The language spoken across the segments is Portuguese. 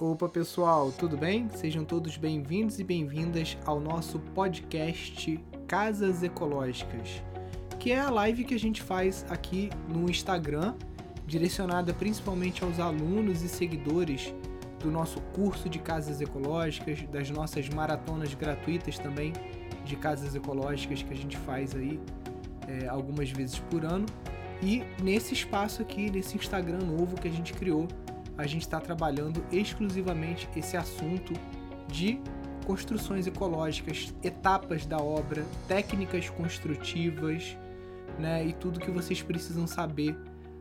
Opa pessoal, tudo bem? Sejam todos bem-vindos e bem-vindas ao nosso podcast Casas Ecológicas, que é a live que a gente faz aqui no Instagram, direcionada principalmente aos alunos e seguidores do nosso curso de casas ecológicas, das nossas maratonas gratuitas também de casas ecológicas que a gente faz aí é, algumas vezes por ano. E nesse espaço aqui, nesse Instagram novo que a gente criou, a gente está trabalhando exclusivamente esse assunto de construções ecológicas, etapas da obra, técnicas construtivas, né, e tudo que vocês precisam saber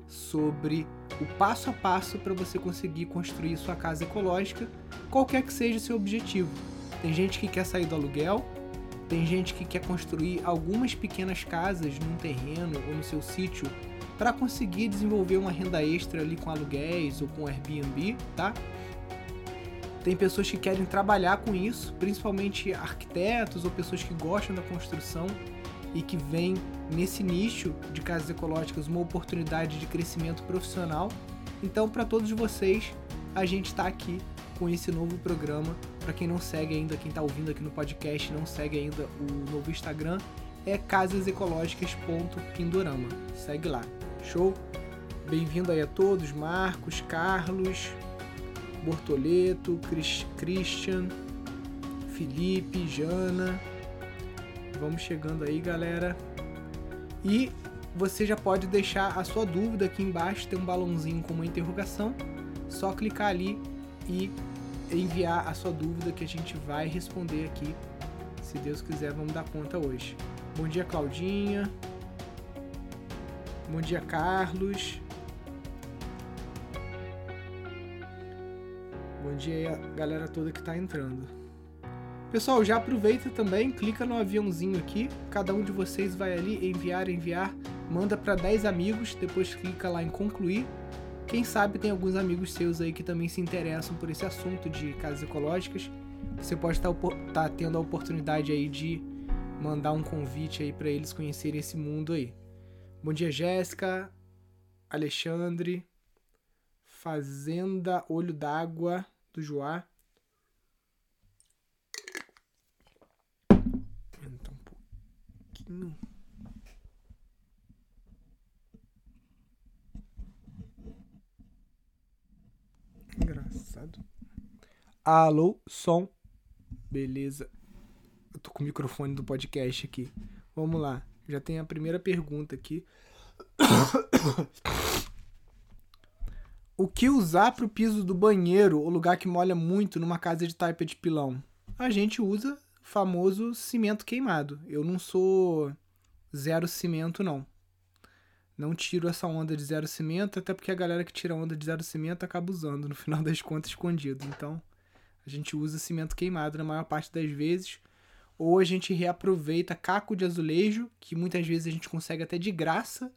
sobre o passo a passo para você conseguir construir sua casa ecológica, qualquer que seja o seu objetivo. Tem gente que quer sair do aluguel, tem gente que quer construir algumas pequenas casas num terreno ou no seu sítio para conseguir desenvolver uma renda extra ali com aluguéis ou com Airbnb, tá? Tem pessoas que querem trabalhar com isso, principalmente arquitetos ou pessoas que gostam da construção e que veem nesse nicho de casas ecológicas uma oportunidade de crescimento profissional. Então, para todos vocês, a gente está aqui com esse novo programa. Para quem não segue ainda, quem está ouvindo aqui no podcast, não segue ainda o novo Instagram, é casasecológicas.pindorama. Segue lá. Show? Bem-vindo aí a todos, Marcos, Carlos, Bortoleto, Christian, Felipe, Jana. Vamos chegando aí, galera. E você já pode deixar a sua dúvida aqui embaixo, tem um balãozinho com uma interrogação. Só clicar ali e enviar a sua dúvida que a gente vai responder aqui. Se Deus quiser, vamos dar conta hoje. Bom dia, Claudinha. Bom dia, Carlos. Bom dia aí a galera toda que está entrando. Pessoal, já aproveita também, clica no aviãozinho aqui, cada um de vocês vai ali enviar, enviar, manda para 10 amigos, depois clica lá em concluir. Quem sabe tem alguns amigos seus aí que também se interessam por esse assunto de casas ecológicas. Você pode estar tá, tá tendo a oportunidade aí de mandar um convite aí para eles conhecerem esse mundo aí. Bom dia, Jéssica, Alexandre, Fazenda Olho d'Água do Joá. Então, um pouquinho. Engraçado. Alô, som. Beleza. Eu tô com o microfone do podcast aqui. Vamos lá. Já tem a primeira pergunta aqui. O que usar para o piso do banheiro ou lugar que molha muito numa casa de taipa de pilão? A gente usa famoso cimento queimado. Eu não sou zero cimento, não. Não tiro essa onda de zero cimento, até porque a galera que tira onda de zero cimento acaba usando, no final das contas, escondido. Então, a gente usa cimento queimado na maior parte das vezes ou a gente reaproveita caco de azulejo, que muitas vezes a gente consegue até de graça.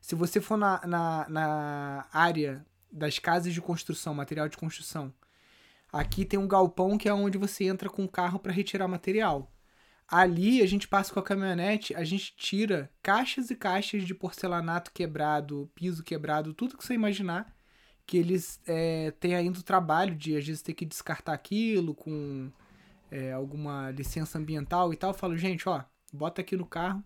Se você for na, na, na área das casas de construção, material de construção, aqui tem um galpão que é onde você entra com o carro para retirar material. Ali a gente passa com a caminhonete, a gente tira caixas e caixas de porcelanato quebrado, piso quebrado, tudo que você imaginar, que eles é, têm ainda o trabalho de às vezes ter que descartar aquilo com é, alguma licença ambiental e tal, eu falo, gente, ó, bota aqui no carro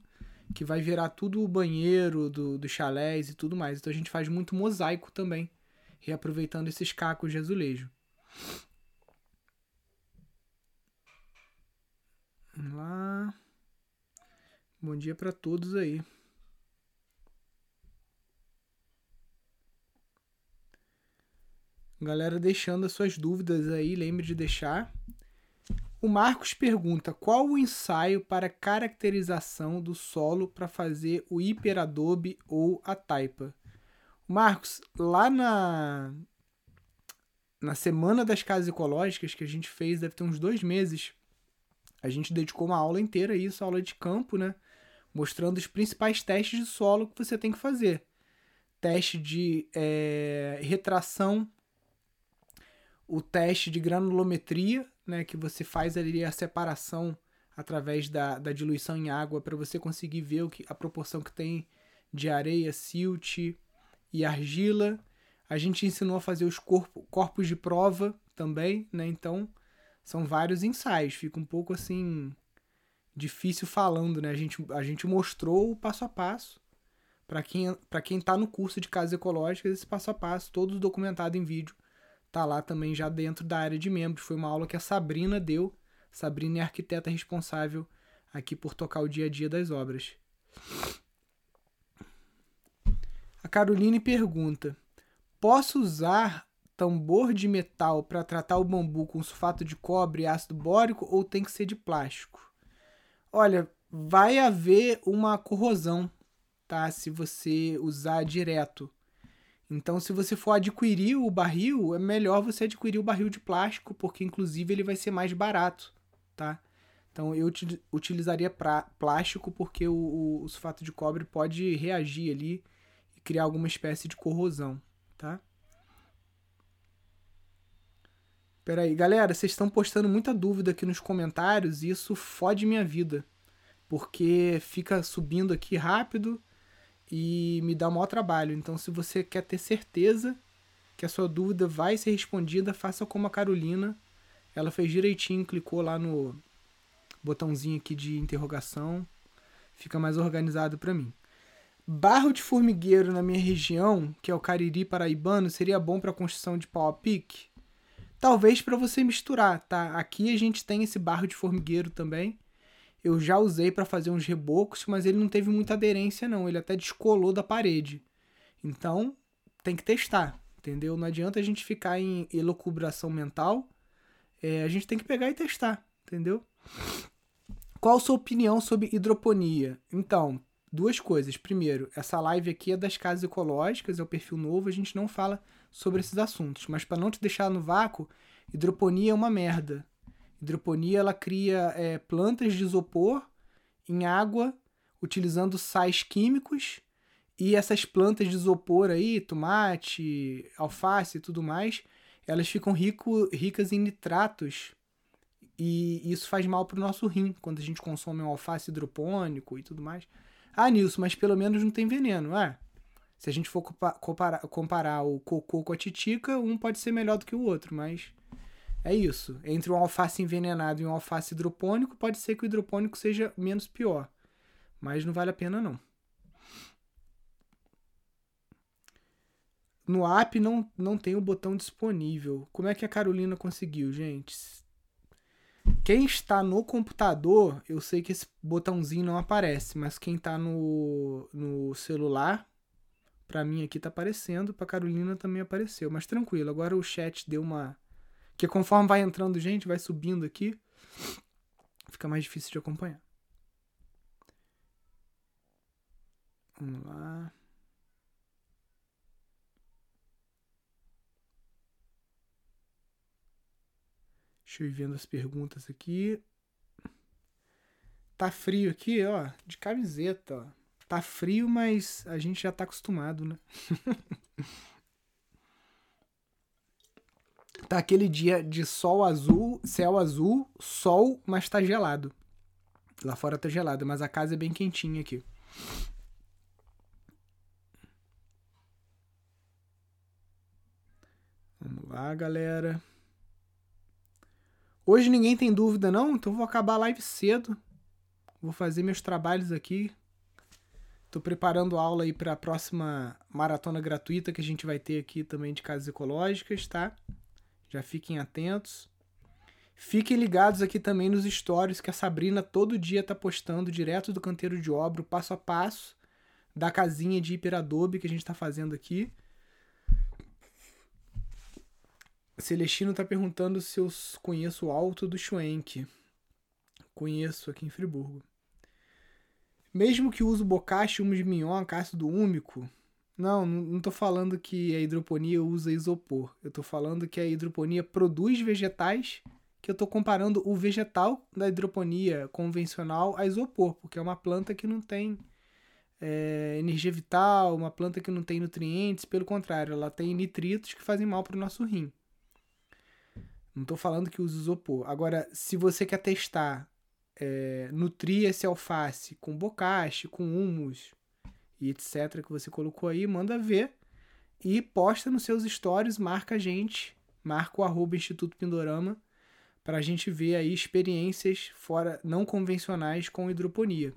que vai virar tudo o banheiro do, do chalés e tudo mais. Então a gente faz muito mosaico também, reaproveitando esses cacos de azulejo. Vamos lá. Bom dia para todos aí. Galera deixando as suas dúvidas aí, lembre de deixar. O Marcos pergunta qual o ensaio para caracterização do solo para fazer o hiperadobe ou a taipa. Marcos, lá na na semana das casas ecológicas que a gente fez, deve ter uns dois meses, a gente dedicou uma aula inteira a isso, aula de campo, né? Mostrando os principais testes de solo que você tem que fazer. Teste de é, retração, o teste de granulometria, né, que você faz ali a separação através da, da diluição em água para você conseguir ver o que, a proporção que tem de areia, silt e argila. A gente ensinou a fazer os corpo, corpos de prova, também, né? Então, são vários ensaios. Fica um pouco assim difícil falando, né? A gente, a gente mostrou o passo a passo para quem para quem tá no curso de casas ecológicas, esse passo a passo, todo documentado em vídeo, tá lá também já dentro da área de membros. Foi uma aula que a Sabrina deu. Sabrina é a arquiteta responsável aqui por tocar o dia a dia das obras. A Caroline pergunta: Posso usar tambor de metal para tratar o bambu com sulfato de cobre e ácido bórico ou tem que ser de plástico? Olha, vai haver uma corrosão, tá? Se você usar direto. Então, se você for adquirir o barril, é melhor você adquirir o barril de plástico, porque inclusive ele vai ser mais barato, tá? Então, eu utilizaria pra, plástico porque o, o, o sulfato de cobre pode reagir ali e criar alguma espécie de corrosão, tá? Peraí, galera, vocês estão postando muita dúvida aqui nos comentários e isso fode minha vida. Porque fica subindo aqui rápido e me dá o maior trabalho. Então, se você quer ter certeza que a sua dúvida vai ser respondida, faça como a Carolina. Ela fez direitinho, clicou lá no botãozinho aqui de interrogação. Fica mais organizado para mim. Barro de formigueiro na minha região, que é o Cariri Paraibano, seria bom para construção de pau a pique? Talvez para você misturar, tá? Aqui a gente tem esse barro de formigueiro também. Eu já usei para fazer uns rebocos, mas ele não teve muita aderência não, ele até descolou da parede. Então, tem que testar, entendeu? Não adianta a gente ficar em elucubração mental. É, a gente tem que pegar e testar, entendeu? Qual a sua opinião sobre hidroponia? Então, duas coisas. Primeiro, essa live aqui é das casas ecológicas, é o perfil novo, a gente não fala sobre esses assuntos. Mas para não te deixar no vácuo, hidroponia é uma merda. Hidroponia ela cria é, plantas de isopor em água utilizando sais químicos e essas plantas de isopor aí, tomate, alface e tudo mais, elas ficam rico, ricas em nitratos e isso faz mal para o nosso rim quando a gente consome um alface hidropônico e tudo mais. Ah, Nilson, mas pelo menos não tem veneno. É, se a gente for comparar, comparar o cocô com a titica, um pode ser melhor do que o outro, mas é isso. Entre um alface envenenado e um alface hidropônico, pode ser que o hidropônico seja menos pior. Mas não vale a pena, não. No app não, não tem o botão disponível. Como é que a Carolina conseguiu, gente? Quem está no computador, eu sei que esse botãozinho não aparece, mas quem está no, no celular Pra mim aqui tá aparecendo, pra Carolina também apareceu. Mas tranquilo, agora o chat deu uma. Que conforme vai entrando gente, vai subindo aqui, fica mais difícil de acompanhar. Vamos lá. Deixa eu ir vendo as perguntas aqui. Tá frio aqui, ó, de camiseta, ó. Tá frio, mas a gente já tá acostumado, né? tá aquele dia de sol azul, céu azul, sol, mas tá gelado. Lá fora tá gelado, mas a casa é bem quentinha aqui. Vamos lá, galera. Hoje ninguém tem dúvida, não? Então vou acabar a live cedo. Vou fazer meus trabalhos aqui. Tô preparando aula aí para a próxima maratona gratuita que a gente vai ter aqui também de casas ecológicas, tá? Já fiquem atentos. Fiquem ligados aqui também nos stories que a Sabrina todo dia tá postando direto do canteiro de obra, passo a passo da casinha de hiperadobe que a gente tá fazendo aqui. Celestino tá perguntando se eu conheço o Alto do Schwenk. Conheço aqui em Friburgo. Mesmo que use bocache, humus de minhoca, ácido úmico. Não, não tô falando que a hidroponia usa isopor. Eu tô falando que a hidroponia produz vegetais, que eu tô comparando o vegetal da hidroponia convencional a isopor, porque é uma planta que não tem é, energia vital, uma planta que não tem nutrientes, pelo contrário, ela tem nitritos que fazem mal para o nosso rim. Não estou falando que usa isopor. Agora, se você quer testar é, nutrir esse alface com bocache, com humus e etc. que você colocou aí, manda ver e posta nos seus stories, marca a gente, marca o arroba Instituto Pindorama para a gente ver aí experiências fora não convencionais com hidroponia.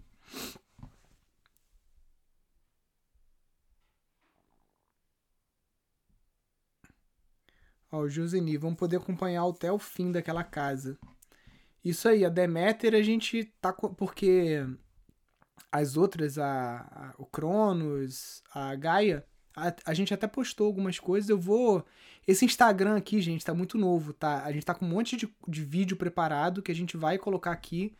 Ó, o Joseni, vamos poder acompanhar até o fim daquela casa. Isso aí, a Deméter a gente tá. Porque as outras, a, a o Cronos, a Gaia, a, a, gente até postou algumas coisas. Eu vou. Esse Instagram aqui, gente, tá muito novo, tá? A gente tá com um monte de, de vídeo preparado que a gente vai colocar aqui.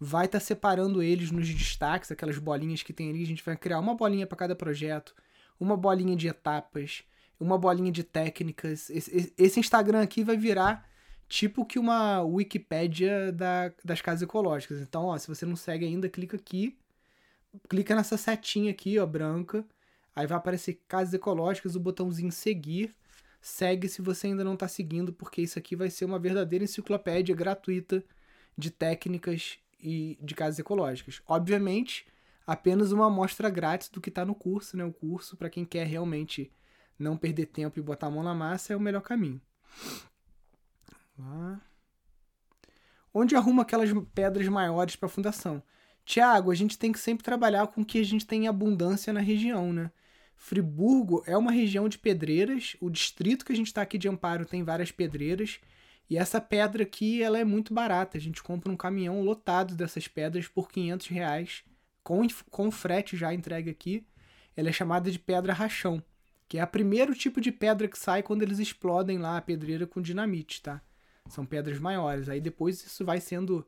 Vai estar tá separando eles nos destaques, aquelas bolinhas que tem ali. A gente vai criar uma bolinha para cada projeto, uma bolinha de etapas uma bolinha de técnicas. Esse, esse Instagram aqui vai virar tipo que uma Wikipédia da, das casas ecológicas. Então, ó, se você não segue ainda, clica aqui. Clica nessa setinha aqui, ó, branca. Aí vai aparecer casas ecológicas, o botãozinho seguir. Segue se você ainda não está seguindo, porque isso aqui vai ser uma verdadeira enciclopédia gratuita de técnicas e de casas ecológicas. Obviamente, apenas uma amostra grátis do que está no curso, né? O curso para quem quer realmente não perder tempo e botar a mão na massa é o melhor caminho. Lá. Onde arruma aquelas pedras maiores para a fundação? Tiago, a gente tem que sempre trabalhar com o que a gente tem em abundância na região, né? Friburgo é uma região de pedreiras. O distrito que a gente está aqui de Amparo tem várias pedreiras. E essa pedra aqui, ela é muito barata. A gente compra um caminhão lotado dessas pedras por 500 reais, com, com frete já entregue aqui. Ela é chamada de pedra rachão que é o primeiro tipo de pedra que sai quando eles explodem lá a pedreira com dinamite, tá? São pedras maiores. Aí depois isso vai sendo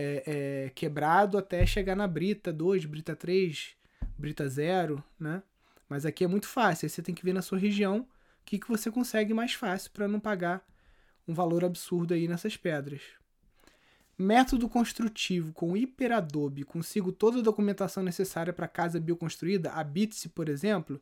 é, é, quebrado até chegar na brita 2, brita 3, brita 0, né? Mas aqui é muito fácil. Aí você tem que ver na sua região o que, que você consegue mais fácil para não pagar um valor absurdo aí nessas pedras. Método construtivo com hiperadobe, consigo toda a documentação necessária para casa bioconstruída, a Bitse, por exemplo,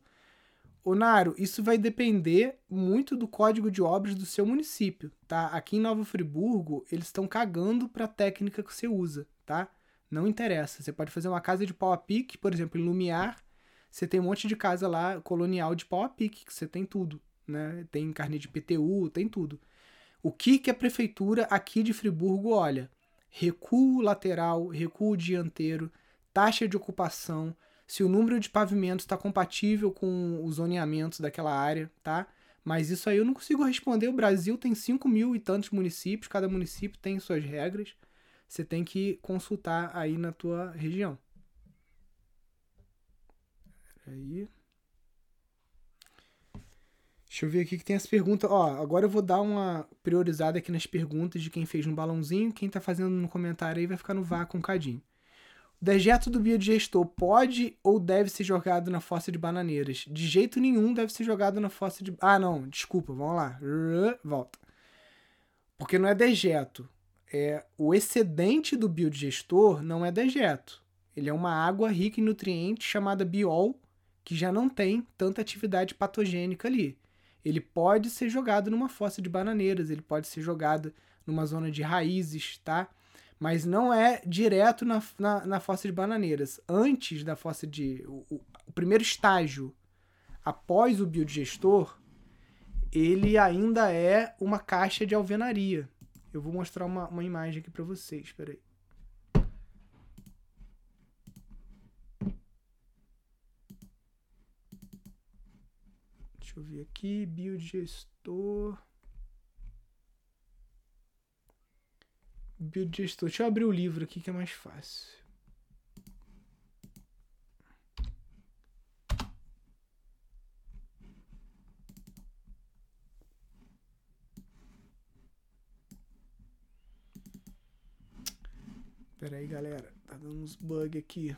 Ô Naro, isso vai depender muito do código de obras do seu município, tá? Aqui em Nova Friburgo, eles estão cagando para a técnica que você usa, tá? Não interessa. Você pode fazer uma casa de pau a pique, por exemplo, em Lumiar, você tem um monte de casa lá colonial de pau a pique, que você tem tudo, né? Tem carne de PTU, tem tudo. O que que a prefeitura aqui de Friburgo olha? Recuo lateral, recuo dianteiro, taxa de ocupação, se o número de pavimentos está compatível com os zoneamentos daquela área, tá? Mas isso aí eu não consigo responder. O Brasil tem 5 mil e tantos municípios, cada município tem suas regras. Você tem que consultar aí na tua região. Aí. Deixa eu ver aqui que tem as perguntas. Ó, agora eu vou dar uma priorizada aqui nas perguntas de quem fez no balãozinho. Quem tá fazendo no comentário aí vai ficar no vácuo um cadinho. Dejeto do biodigestor pode ou deve ser jogado na fossa de bananeiras? De jeito nenhum deve ser jogado na fossa de. Ah, não, desculpa, vamos lá. Volta. Porque não é dejeto. É, o excedente do biodigestor não é dejeto. Ele é uma água rica em nutrientes chamada biol, que já não tem tanta atividade patogênica ali. Ele pode ser jogado numa fossa de bananeiras, ele pode ser jogado numa zona de raízes, tá? Mas não é direto na, na, na fossa de bananeiras. Antes da fossa de. O, o, o primeiro estágio após o biodigestor, ele ainda é uma caixa de alvenaria. Eu vou mostrar uma, uma imagem aqui para vocês, espera aí. Deixa eu ver aqui, biodigestor. Biodigestor. Deixa eu abrir o livro aqui que é mais fácil. Pera aí, galera. Tá dando uns bug aqui.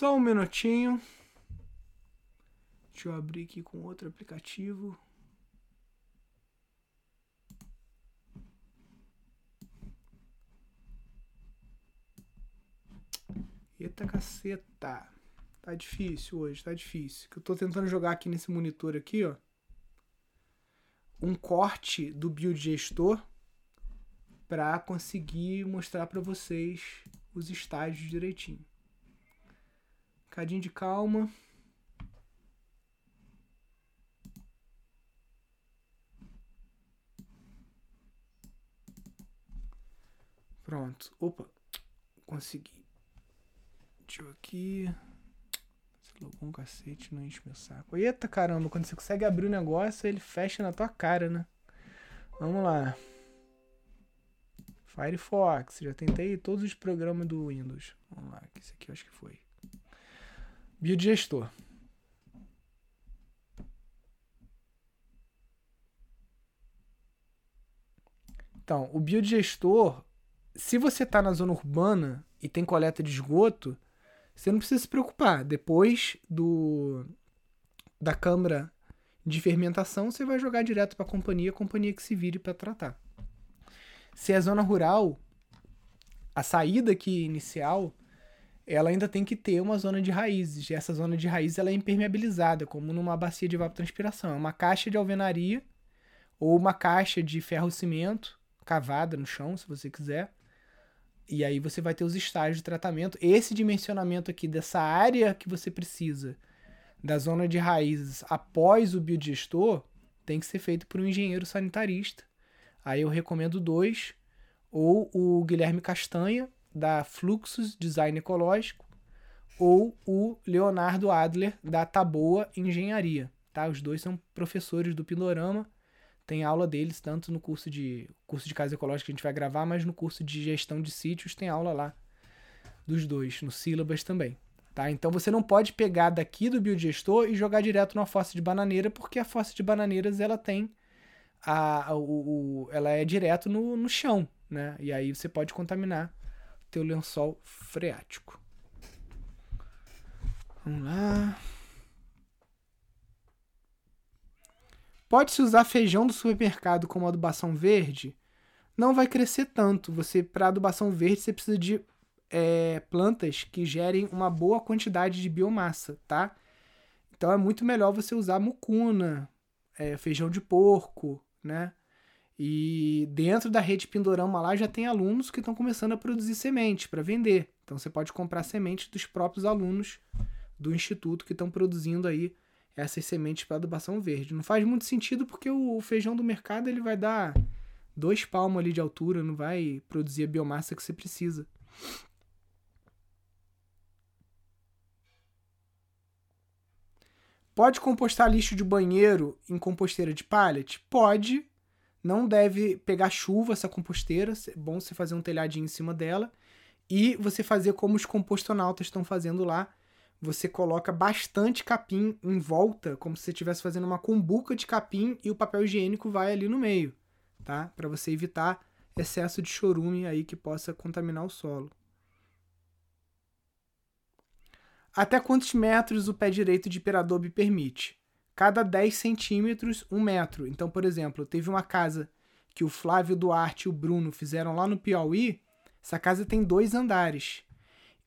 Só um minutinho. Deixa eu abrir aqui com outro aplicativo. Eita caceta. Tá difícil hoje, tá difícil. Que eu tô tentando jogar aqui nesse monitor aqui, ó. Um corte do build gestor para conseguir mostrar para vocês os estágios direitinho. Um cadinho de calma. Pronto. Opa. Consegui. Deixa eu aqui. Você logou um cacete, não enche meu saco. Eita caramba, quando você consegue abrir o negócio, ele fecha na tua cara, né? Vamos lá. Firefox, já tentei todos os programas do Windows. Vamos lá, esse aqui eu acho que foi. Biodigestor. Então, o biodigestor se você está na zona urbana e tem coleta de esgoto, você não precisa se preocupar. Depois do da câmara de fermentação, você vai jogar direto para a companhia, a companhia que se vire para tratar. Se é zona rural, a saída aqui inicial, ela ainda tem que ter uma zona de raízes. E essa zona de raízes ela é impermeabilizada, como numa bacia de evapotranspiração. É uma caixa de alvenaria ou uma caixa de ferro-cimento cavada no chão, se você quiser e aí você vai ter os estágios de tratamento. Esse dimensionamento aqui dessa área que você precisa da zona de raízes após o biodigestor tem que ser feito por um engenheiro sanitarista. Aí eu recomendo dois, ou o Guilherme Castanha, da Fluxus Design Ecológico, ou o Leonardo Adler, da Taboa Engenharia. Tá? Os dois são professores do Pindorama tem aula deles, tanto no curso de curso de casa ecológica que a gente vai gravar, mas no curso de gestão de sítios tem aula lá dos dois, no sílabas também. Tá? Então você não pode pegar daqui do biodigestor e jogar direto na fossa de bananeira, porque a fossa de bananeiras ela tem a, o, o, ela é direto no, no chão, né? E aí você pode contaminar teu lençol freático. Vamos lá. Pode-se usar feijão do supermercado como adubação verde? Não vai crescer tanto. Você, para adubação verde, você precisa de é, plantas que gerem uma boa quantidade de biomassa, tá? Então é muito melhor você usar mucuna, é, feijão de porco, né? E dentro da rede Pindorama lá já tem alunos que estão começando a produzir semente para vender. Então você pode comprar semente dos próprios alunos do instituto que estão produzindo aí essas sementes para adubação verde. Não faz muito sentido porque o feijão do mercado ele vai dar dois palmos ali de altura, não vai produzir a biomassa que você precisa. Pode compostar lixo de banheiro em composteira de pallet? Pode. Não deve pegar chuva essa composteira. É bom você fazer um telhadinho em cima dela. E você fazer como os compostonautas estão fazendo lá, você coloca bastante capim em volta, como se você estivesse fazendo uma cumbuca de capim e o papel higiênico vai ali no meio, tá? Para você evitar excesso de chorume aí que possa contaminar o solo. Até quantos metros o pé direito de hiperadobe permite? Cada 10 centímetros, um metro. Então, por exemplo, teve uma casa que o Flávio Duarte e o Bruno fizeram lá no Piauí. Essa casa tem dois andares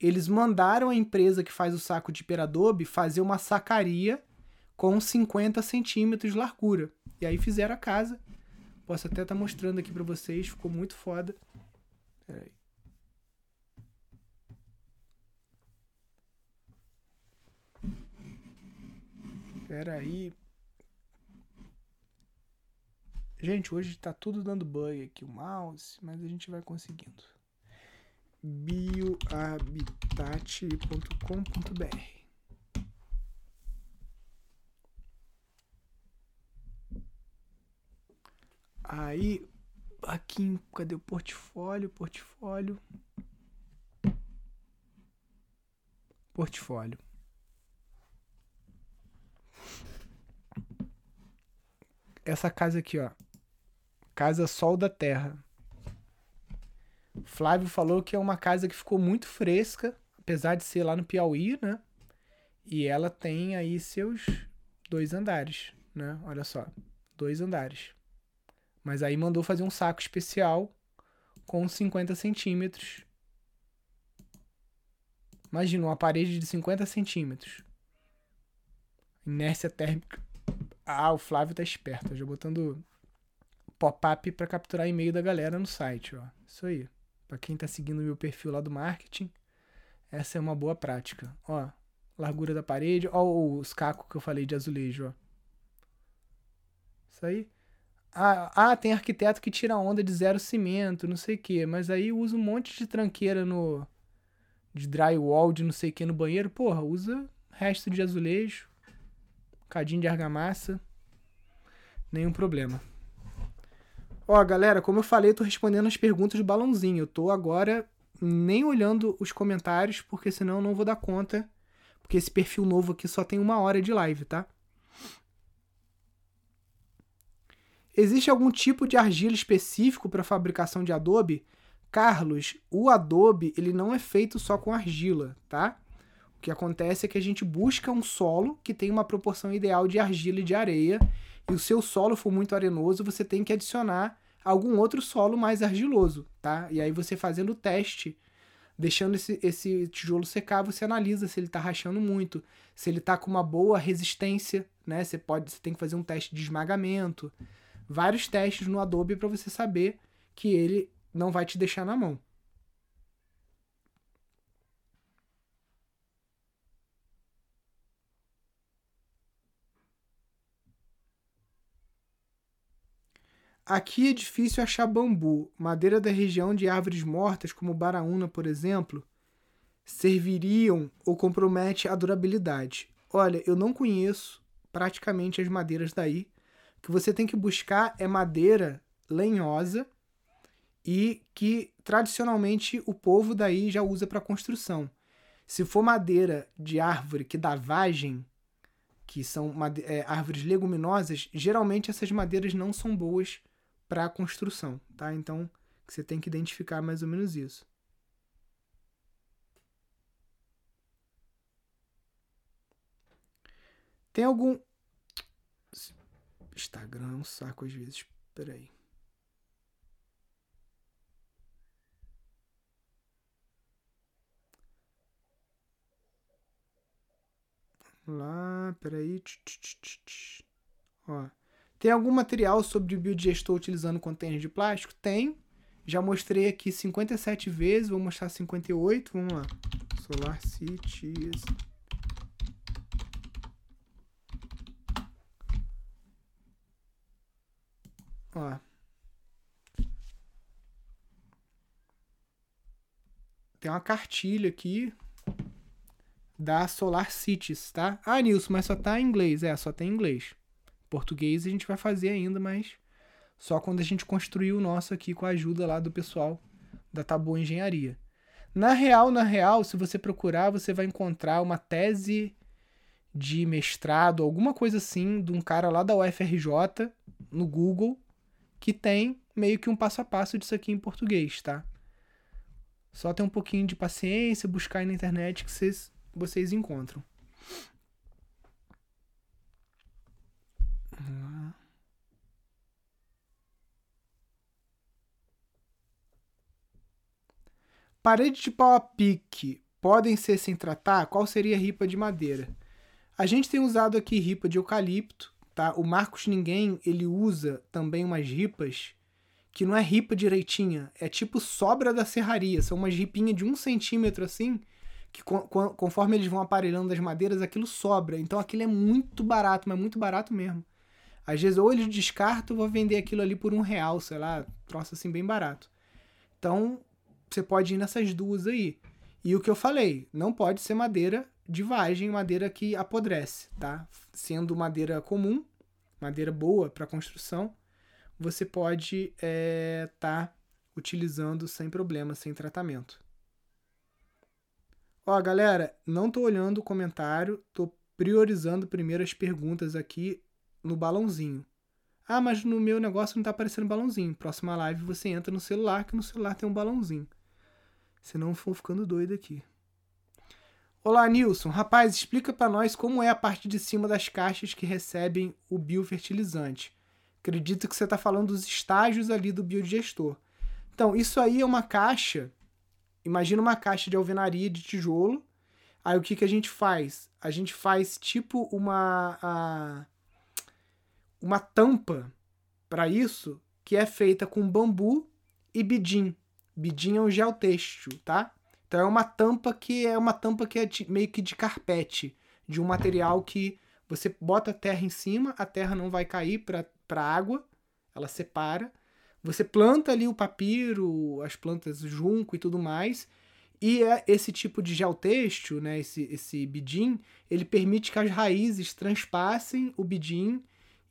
eles mandaram a empresa que faz o saco de hiperadobe fazer uma sacaria com 50 centímetros de largura. E aí fizeram a casa. Posso até estar tá mostrando aqui para vocês, ficou muito foda. Pera Pera aí. Gente, hoje tá tudo dando bug aqui o mouse, mas a gente vai conseguindo biohabitat.com.br. Aí, aqui, cadê o portfólio? Portfólio. Portfólio. Essa casa aqui, ó. Casa Sol da Terra. Flávio falou que é uma casa que ficou muito fresca, apesar de ser lá no Piauí, né? E ela tem aí seus dois andares, né? Olha só, dois andares. Mas aí mandou fazer um saco especial com 50 centímetros. Imagina uma parede de 50 centímetros. Inércia térmica. Ah, o Flávio tá esperto, já botando pop-up para capturar e-mail da galera no site, ó. Isso aí. Para quem tá seguindo o meu perfil lá do marketing, essa é uma boa prática. Ó, largura da parede, ó os cacos que eu falei de azulejo, ó. Isso aí. Ah, ah, tem arquiteto que tira onda de zero cimento, não sei o que, mas aí usa um monte de tranqueira no de drywall, de não sei o que no banheiro, porra, usa resto de azulejo, cadinho de argamassa, nenhum problema. Ó, galera, como eu falei, eu tô respondendo as perguntas do balãozinho. Eu tô agora nem olhando os comentários, porque senão eu não vou dar conta, porque esse perfil novo aqui só tem uma hora de live, tá? Existe algum tipo de argila específico para fabricação de adobe? Carlos, o adobe ele não é feito só com argila, tá? Que acontece é que a gente busca um solo que tem uma proporção ideal de argila e de areia, e o seu solo for muito arenoso, você tem que adicionar algum outro solo mais argiloso, tá? E aí você fazendo o teste, deixando esse, esse tijolo secar, você analisa se ele está rachando muito, se ele está com uma boa resistência, né? Você pode, você tem que fazer um teste de esmagamento, vários testes no Adobe para você saber que ele não vai te deixar na mão. Aqui é difícil achar bambu, madeira da região de árvores mortas, como baraúna, por exemplo, serviriam ou compromete a durabilidade. Olha, eu não conheço praticamente as madeiras daí, que você tem que buscar é madeira lenhosa e que tradicionalmente o povo daí já usa para construção. Se for madeira de árvore que dá vagem, que são é, árvores leguminosas, geralmente essas madeiras não são boas para construção, tá? Então você tem que identificar mais ou menos isso. Tem algum Instagram é um saco às vezes. Peraí. Lá, peraí. Ó. Tem algum material sobre biodigestor utilizando contêiner de plástico? Tem. Já mostrei aqui 57 vezes, vou mostrar 58. Vamos lá. Solar Cities. Ó. Tem uma cartilha aqui da Solar Cities, tá? Ah, Nilson, mas só tá em inglês. É, só tem em inglês. Português a gente vai fazer ainda, mas só quando a gente construir o nosso aqui com a ajuda lá do pessoal da Taboa Engenharia. Na real, na real, se você procurar, você vai encontrar uma tese de mestrado, alguma coisa assim, de um cara lá da UFRJ no Google, que tem meio que um passo a passo disso aqui em português, tá? Só ter um pouquinho de paciência, buscar aí na internet que vocês, vocês encontram. Parede de pau a pique podem ser sem tratar? Qual seria a ripa de madeira? A gente tem usado aqui ripa de eucalipto, tá? O Marcos Ninguém, ele usa também umas ripas que não é ripa direitinha, é tipo sobra da serraria, são umas ripinhas de um centímetro assim, que conforme eles vão aparelhando as madeiras, aquilo sobra. Então aquilo é muito barato, mas muito barato mesmo. Às vezes ou eles descartam, vou vender aquilo ali por um real, sei lá, troço assim bem barato. Então você pode ir nessas duas aí. E o que eu falei, não pode ser madeira de vagem, madeira que apodrece, tá? Sendo madeira comum, madeira boa para construção, você pode estar é, tá utilizando sem problema, sem tratamento. Ó, galera, não tô olhando o comentário, tô priorizando primeiro as perguntas aqui no balãozinho. Ah, mas no meu negócio não tá aparecendo balãozinho. Próxima live você entra no celular, que no celular tem um balãozinho. Senão vou ficando doido aqui. Olá, Nilson. Rapaz, explica para nós como é a parte de cima das caixas que recebem o biofertilizante. Acredito que você está falando dos estágios ali do biodigestor. Então, isso aí é uma caixa. Imagina uma caixa de alvenaria de tijolo Aí o que, que a gente faz? A gente faz tipo uma a, uma tampa para isso que é feita com bambu e bidim. Bidim é um gel têxtil, tá? Então é uma tampa que é uma tampa que é meio que de carpete, de um material que você bota a terra em cima, a terra não vai cair para a água, ela separa. Você planta ali o papiro, as plantas junco e tudo mais, e é esse tipo de gel têxtil, né, esse, esse bidim, ele permite que as raízes transpassem o bidim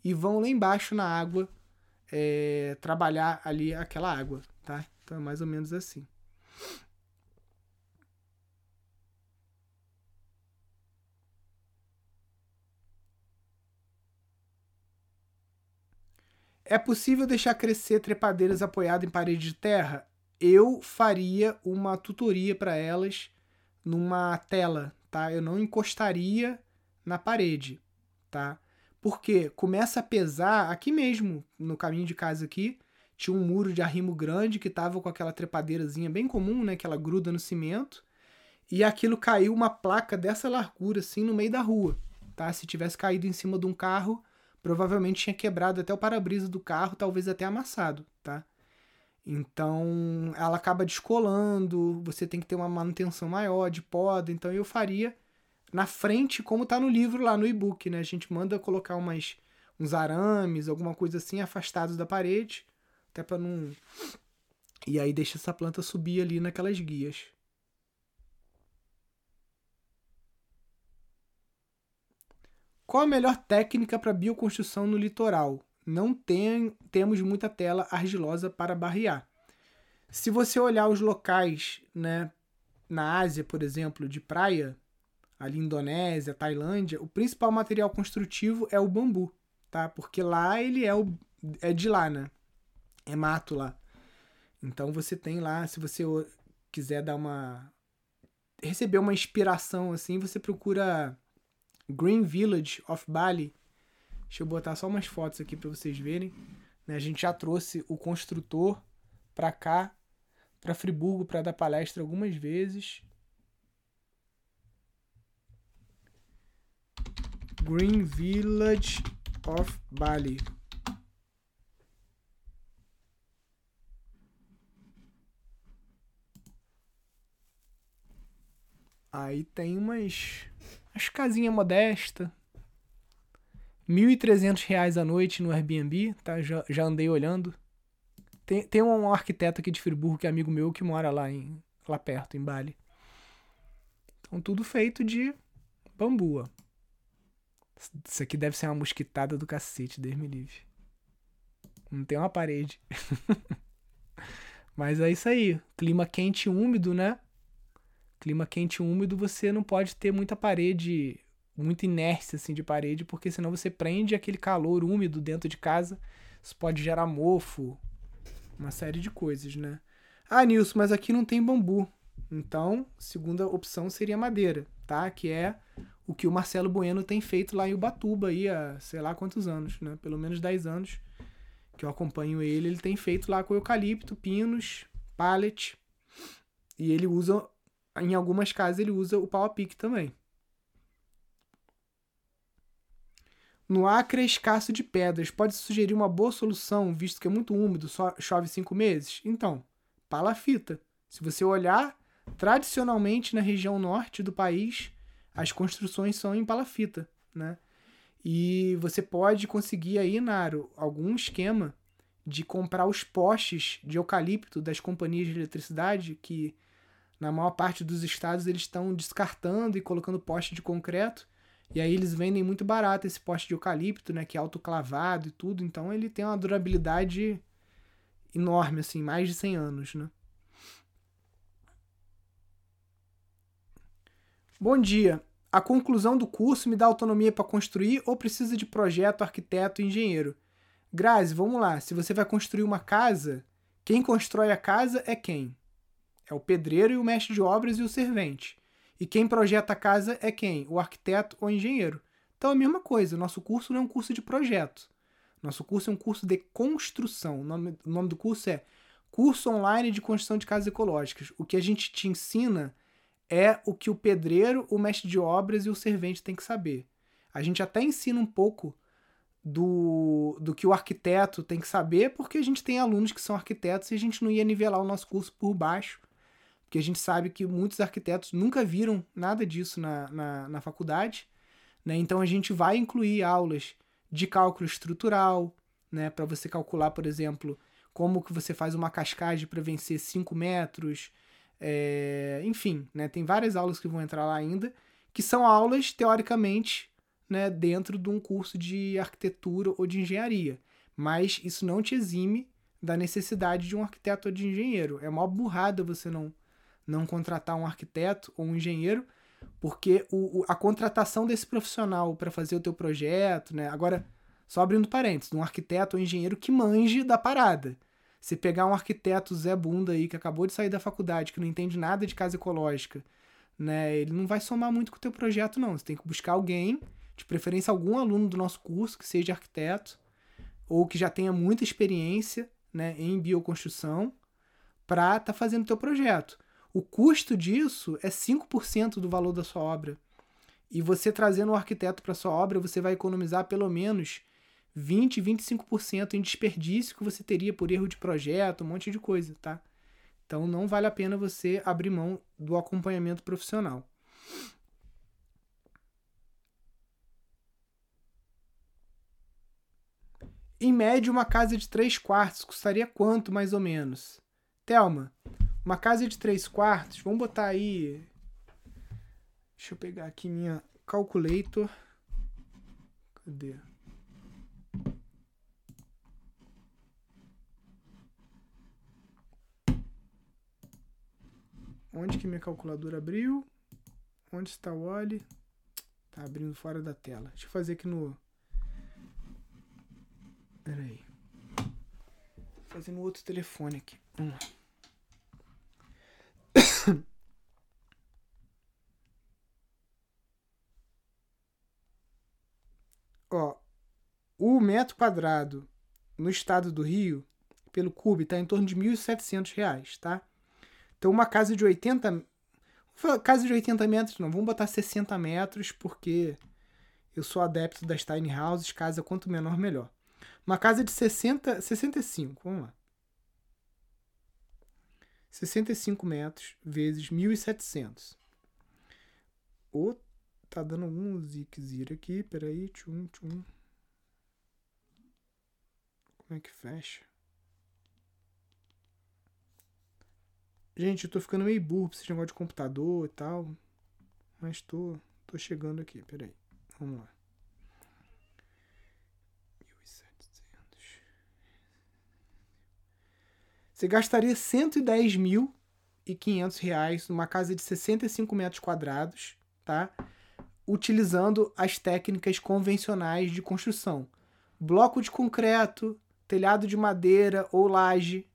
e vão lá embaixo na água é, trabalhar ali aquela água, tá? Então é mais ou menos assim. É possível deixar crescer trepadeiras apoiadas em parede de terra? eu faria uma tutoria para elas numa tela, tá? Eu não encostaria na parede, tá? Porque começa a pesar aqui mesmo, no caminho de casa aqui, tinha um muro de arrimo grande que tava com aquela trepadeirazinha bem comum, né, que ela gruda no cimento, e aquilo caiu uma placa dessa largura assim no meio da rua, tá? Se tivesse caído em cima de um carro, provavelmente tinha quebrado até o para-brisa do carro, talvez até amassado, tá? Então ela acaba descolando, você tem que ter uma manutenção maior de poda. Então eu faria na frente, como está no livro lá no e-book, né? A gente manda colocar umas, uns arames, alguma coisa assim, afastados da parede, até para não. E aí deixa essa planta subir ali naquelas guias. Qual a melhor técnica para bioconstrução no litoral? não tem, temos muita tela argilosa para barrear. Se você olhar os locais, né, na Ásia, por exemplo, de praia, ali Indonésia, Tailândia, o principal material construtivo é o bambu, tá? Porque lá ele é o é de lá, né? É mato lá. Então você tem lá, se você quiser dar uma receber uma inspiração assim, você procura Green Village of Bali, Deixa eu botar só umas fotos aqui para vocês verem. Né? A gente já trouxe o construtor para cá, para Friburgo, para dar palestra algumas vezes. Green Village of Bali. Aí tem umas, umas casinhas modestas, 1.300 reais a noite no Airbnb, tá? Já, já andei olhando. Tem, tem um arquiteto aqui de Friburgo que é amigo meu que mora lá, em, lá perto, em Bali. Então tudo feito de bambu, ó. Isso aqui deve ser uma mosquitada do cacete, Deus me livre. Não tem uma parede. Mas é isso aí. Clima quente e úmido, né? Clima quente e úmido, você não pode ter muita parede muita inércia assim de parede, porque senão você prende aquele calor úmido dentro de casa. Isso pode gerar mofo, uma série de coisas, né? Ah, Nilson, mas aqui não tem bambu. Então, segunda opção seria madeira, tá? Que é o que o Marcelo Bueno tem feito lá em Ubatuba aí há sei lá quantos anos, né? Pelo menos 10 anos que eu acompanho ele, ele tem feito lá com eucalipto, pinos, pallet. E ele usa, em algumas casas ele usa o pau a pique também. No Acre é escasso de pedras. Pode sugerir uma boa solução, visto que é muito úmido, só chove cinco meses? Então, palafita. Se você olhar, tradicionalmente na região norte do país, as construções são em palafita, né? E você pode conseguir aí, Naro, algum esquema de comprar os postes de eucalipto das companhias de eletricidade que na maior parte dos estados eles estão descartando e colocando poste de concreto e aí eles vendem muito barato esse poste de eucalipto, né? Que é autoclavado e tudo. Então ele tem uma durabilidade enorme, assim, mais de 100 anos, né? Bom dia. A conclusão do curso me dá autonomia para construir ou precisa de projeto, arquiteto e engenheiro? Grazi, vamos lá. Se você vai construir uma casa, quem constrói a casa é quem? É o pedreiro e o mestre de obras e o servente. E quem projeta a casa é quem? O arquiteto ou o engenheiro. Então é a mesma coisa, nosso curso não é um curso de projeto. Nosso curso é um curso de construção. O nome, o nome do curso é Curso Online de Construção de Casas Ecológicas. O que a gente te ensina é o que o pedreiro, o mestre de obras e o servente tem que saber. A gente até ensina um pouco do, do que o arquiteto tem que saber, porque a gente tem alunos que são arquitetos e a gente não ia nivelar o nosso curso por baixo, porque a gente sabe que muitos arquitetos nunca viram nada disso na, na, na faculdade. Né? Então a gente vai incluir aulas de cálculo estrutural, né? para você calcular, por exemplo, como que você faz uma cascade para vencer 5 metros, é, enfim, né? tem várias aulas que vão entrar lá ainda, que são aulas, teoricamente, né, dentro de um curso de arquitetura ou de engenharia. Mas isso não te exime da necessidade de um arquiteto ou de engenheiro. É uma burrada você não, não contratar um arquiteto ou um engenheiro, porque o, a contratação desse profissional para fazer o teu projeto, né? Agora, só abrindo parênteses, um arquiteto ou engenheiro que manje da parada. Se pegar um arquiteto Zé Bunda aí, que acabou de sair da faculdade, que não entende nada de casa ecológica, né? Ele não vai somar muito com o teu projeto, não. Você tem que buscar alguém de preferência algum aluno do nosso curso que seja arquiteto ou que já tenha muita experiência né, em bioconstrução para estar tá fazendo o teu projeto. O custo disso é 5% do valor da sua obra. E você trazendo o arquiteto para sua obra, você vai economizar pelo menos 20, 25% em desperdício que você teria por erro de projeto, um monte de coisa, tá? Então não vale a pena você abrir mão do acompanhamento profissional. Em média, uma casa de 3 quartos custaria quanto, mais ou menos? Thelma, uma casa de 3 quartos, vamos botar aí. Deixa eu pegar aqui minha calculator. Cadê? Onde que minha calculadora abriu? Onde está o Oli? Tá abrindo fora da tela. Deixa eu fazer aqui no Pera aí. Fazendo outro telefone aqui. Vamos lá. Ó, o metro quadrado no estado do Rio, pelo CUB, está em torno de R$ 1.700, tá? Então, uma casa de 80... Casa de 80 metros, não. Vamos botar 60 metros, porque eu sou adepto das tiny houses. Casa quanto menor, melhor. Uma casa de 60, 65, vamos lá. 65 metros vezes 1.700. Ou tá dando algum ziquezira aqui, peraí, tchum, tchum. Como é que fecha? Gente, eu tô ficando meio burro pra esse negócio de computador e tal. Mas tô, tô chegando aqui, peraí. Vamos lá. Você gastaria 110 mil e 500 reais numa casa de 65 metros quadrados, tá? Utilizando as técnicas convencionais de construção. Bloco de concreto, telhado de madeira ou laje,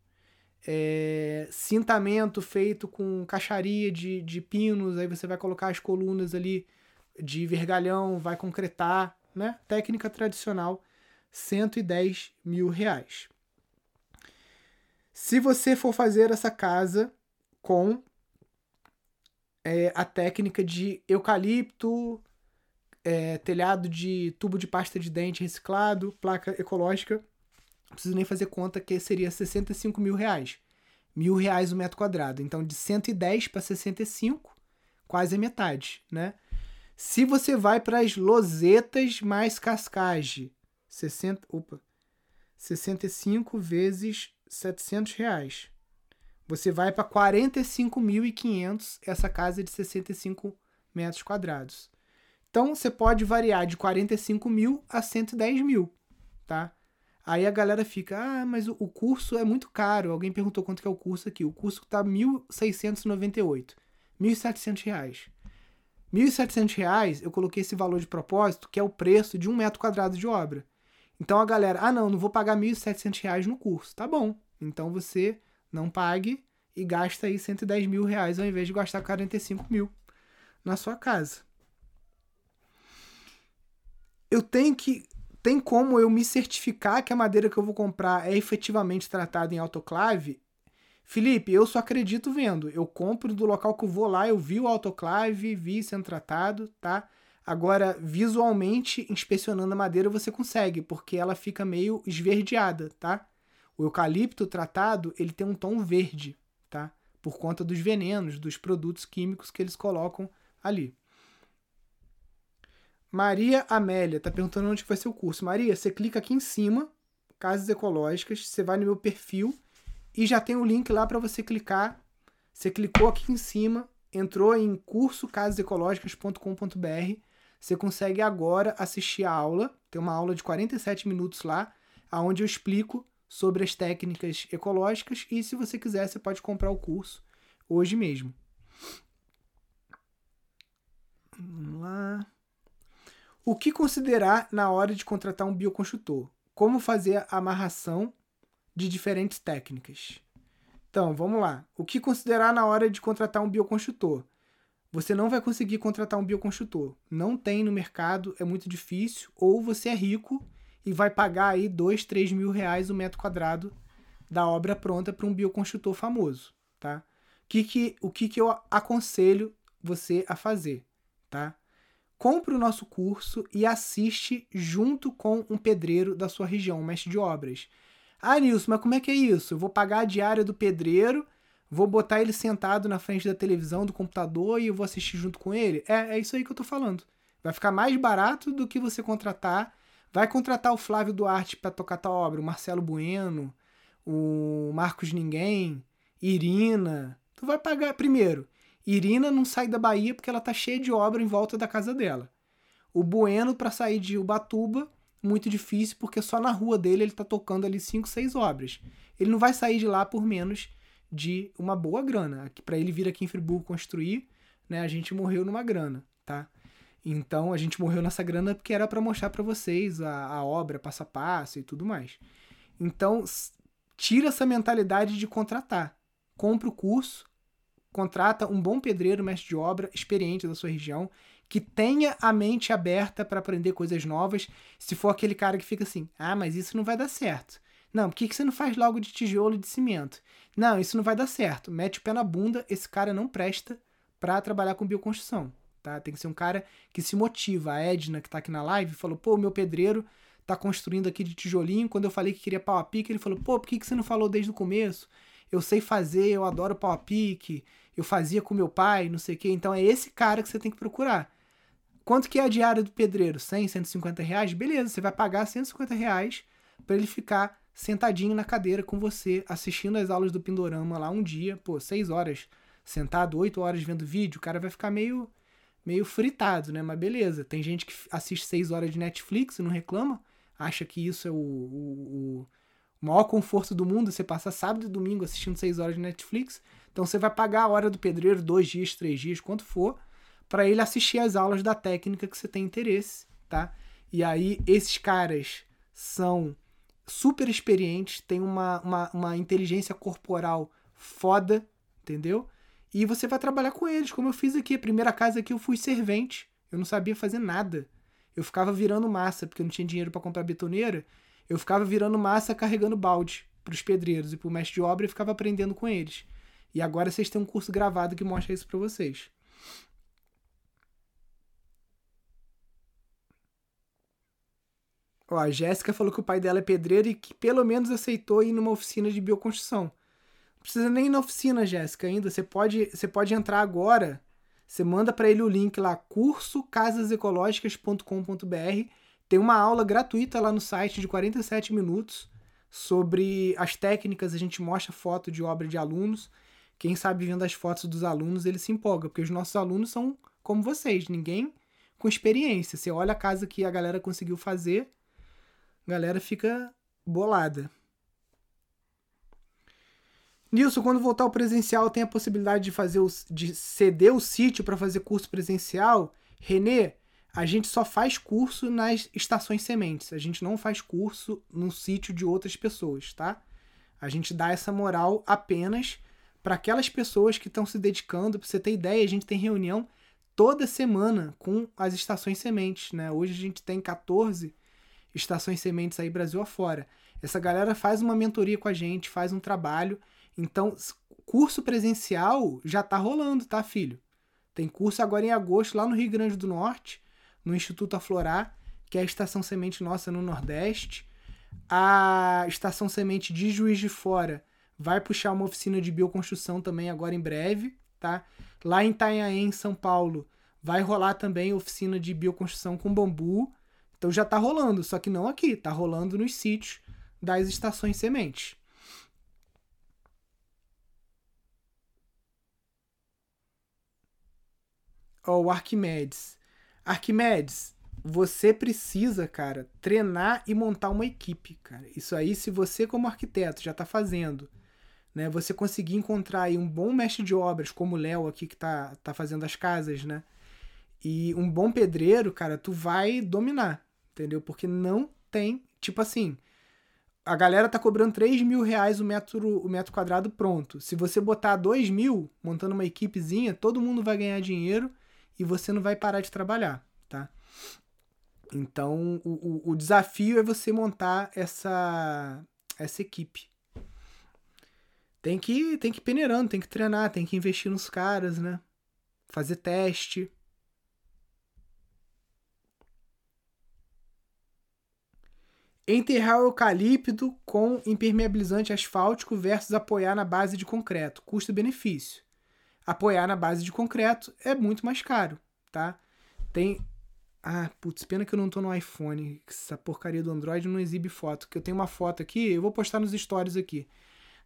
é, cintamento feito com caixaria de, de pinos, aí você vai colocar as colunas ali de vergalhão, vai concretar, né? Técnica tradicional, 110 mil reais. Se você for fazer essa casa com é, a técnica de eucalipto, é, telhado de tubo de pasta de dente reciclado, placa ecológica, não preciso nem fazer conta que seria 65 mil reais. Mil reais o metro quadrado. Então, de 110 para 65, quase a metade, né? Se você vai para as losetas mais cascagem, 60, opa, 65 vezes 700 reais. Você vai para 45.500 essa casa de 65 metros quadrados. Então você pode variar de 45 mil a 110 mil, tá? Aí a galera fica, ah, mas o curso é muito caro. Alguém perguntou quanto que é o curso aqui. O curso está 1.698, 1.700 reais. 1.700 reais, eu coloquei esse valor de propósito, que é o preço de um metro quadrado de obra. Então a galera, ah não, não vou pagar R$ 1.700 no curso. Tá bom. Então você não pague e gasta aí 110 mil reais ao invés de gastar 45 mil na sua casa. Eu tenho que. Tem como eu me certificar que a madeira que eu vou comprar é efetivamente tratada em autoclave? Felipe, eu só acredito vendo. Eu compro do local que eu vou lá, eu vi o autoclave, vi sendo tratado, tá? Agora, visualmente, inspecionando a madeira, você consegue, porque ela fica meio esverdeada, tá? O eucalipto tratado, ele tem um tom verde, tá? Por conta dos venenos, dos produtos químicos que eles colocam ali. Maria Amélia tá perguntando onde vai ser o curso. Maria, você clica aqui em cima, Casas Ecológicas, você vai no meu perfil e já tem o link lá para você clicar. Você clicou aqui em cima, entrou em curso casasecológicas.com.br. Você consegue agora assistir a aula. Tem uma aula de 47 minutos lá, aonde eu explico sobre as técnicas ecológicas e se você quiser, você pode comprar o curso hoje mesmo. Vamos lá. O que considerar na hora de contratar um bioconstrutor? Como fazer a amarração de diferentes técnicas. Então, vamos lá. O que considerar na hora de contratar um bioconstrutor? Você não vai conseguir contratar um bioconstrutor. Não tem no mercado, é muito difícil. Ou você é rico e vai pagar aí 2, 3 mil reais o metro quadrado da obra pronta para um bioconstrutor famoso, tá? Que que, o que, que eu aconselho você a fazer, tá? Compre o nosso curso e assiste junto com um pedreiro da sua região, um mestre de obras. Ah, Nilson, mas como é que é isso? Eu vou pagar a diária do pedreiro, vou botar ele sentado na frente da televisão, do computador e eu vou assistir junto com ele? É, é isso aí que eu tô falando. Vai ficar mais barato do que você contratar. Vai contratar o Flávio Duarte para tocar tua obra, o Marcelo Bueno, o Marcos Ninguém, Irina. Tu vai pagar primeiro. Irina não sai da Bahia porque ela tá cheia de obra em volta da casa dela. O Bueno para sair de Ubatuba muito difícil, porque só na rua dele ele tá tocando ali 5, 6 obras. Ele não vai sair de lá por menos de uma boa grana. Para ele vir aqui em Friburgo construir, né, a gente morreu numa grana, tá? Então a gente morreu nessa grana porque era para mostrar para vocês a, a obra passo a passo e tudo mais. Então tira essa mentalidade de contratar. Compre o curso, contrata um bom pedreiro, mestre de obra, experiente da sua região, que tenha a mente aberta para aprender coisas novas. Se for aquele cara que fica assim, ah, mas isso não vai dar certo. Não, por que, que você não faz logo de tijolo e de cimento? Não, isso não vai dar certo. Mete o pé na bunda, esse cara não presta para trabalhar com bioconstrução. Tá? Tem que ser um cara que se motiva. A Edna, que está aqui na live, falou: pô, meu pedreiro tá construindo aqui de tijolinho. Quando eu falei que queria pau a pique, ele falou: pô, por que, que você não falou desde o começo? Eu sei fazer, eu adoro pau a pique, eu fazia com meu pai, não sei o quê. Então é esse cara que você tem que procurar. Quanto que é a diária do pedreiro? 100, 150 reais? Beleza, você vai pagar 150 reais para ele ficar sentadinho na cadeira com você, assistindo as aulas do Pindorama lá um dia, pô, 6 horas sentado, 8 horas vendo vídeo, o cara vai ficar meio meio fritado, né? Mas beleza, tem gente que assiste 6 horas de Netflix e não reclama, acha que isso é o, o, o maior conforto do mundo, você passa sábado e domingo assistindo 6 horas de Netflix, então você vai pagar a hora do pedreiro dois dias, três dias, quanto for, para ele assistir as aulas da técnica que você tem interesse, tá? E aí esses caras são super experientes, têm uma, uma, uma inteligência corporal foda, entendeu? E você vai trabalhar com eles, como eu fiz aqui. A primeira casa aqui eu fui servente, eu não sabia fazer nada. Eu ficava virando massa, porque eu não tinha dinheiro para comprar betoneira. Eu ficava virando massa carregando balde para os pedreiros e para o mestre de obra e ficava aprendendo com eles. E agora vocês têm um curso gravado que mostra isso para vocês. Ó, a Jéssica falou que o pai dela é pedreiro e que pelo menos aceitou ir numa oficina de bioconstrução. Não precisa nem ir na oficina, Jéssica, ainda. Você pode, você pode entrar agora. Você manda para ele o link lá, curso casasecológicas.com.br. Tem uma aula gratuita lá no site de 47 minutos sobre as técnicas. A gente mostra foto de obra de alunos. Quem sabe vendo as fotos dos alunos, ele se empolga, porque os nossos alunos são como vocês, ninguém com experiência. Você olha a casa que a galera conseguiu fazer, a galera fica bolada. Nilson, quando voltar ao presencial, tem a possibilidade de fazer o, de ceder o sítio para fazer curso presencial? Renê, a gente só faz curso nas estações sementes. A gente não faz curso no sítio de outras pessoas, tá? A gente dá essa moral apenas para aquelas pessoas que estão se dedicando. Para você ter ideia, a gente tem reunião toda semana com as estações sementes, né? Hoje a gente tem 14 estações sementes aí Brasil afora. Essa galera faz uma mentoria com a gente, faz um trabalho. Então, curso presencial já tá rolando, tá, filho? Tem curso agora em agosto lá no Rio Grande do Norte, no Instituto Aflorar, que é a estação semente nossa no Nordeste. A estação semente de Juiz de Fora vai puxar uma oficina de bioconstrução também agora em breve, tá? Lá em Itanhaém, em São Paulo, vai rolar também oficina de bioconstrução com bambu. Então já tá rolando, só que não aqui, tá rolando nos sítios das estações sementes. Ó, oh, o Arquimedes. Arquimedes, você precisa, cara, treinar e montar uma equipe, cara. Isso aí, se você como arquiteto já tá fazendo, né, você conseguir encontrar aí um bom mestre de obras, como o Léo aqui que tá, tá fazendo as casas, né, e um bom pedreiro, cara, tu vai dominar, entendeu? Porque não tem, tipo assim, a galera tá cobrando 3 mil reais o metro, o metro quadrado pronto. Se você botar 2 mil, montando uma equipezinha, todo mundo vai ganhar dinheiro e você não vai parar de trabalhar, tá? Então, o, o, o desafio é você montar essa, essa equipe. Tem que, tem que ir peneirando, tem que treinar, tem que investir nos caras, né? Fazer teste. Enterrar o eucalipto com impermeabilizante asfáltico versus apoiar na base de concreto. Custo-benefício. Apoiar na base de concreto é muito mais caro, tá? Tem ah, putz, pena que eu não tô no iPhone. Essa porcaria do Android não exibe foto. Que eu tenho uma foto aqui, eu vou postar nos stories aqui.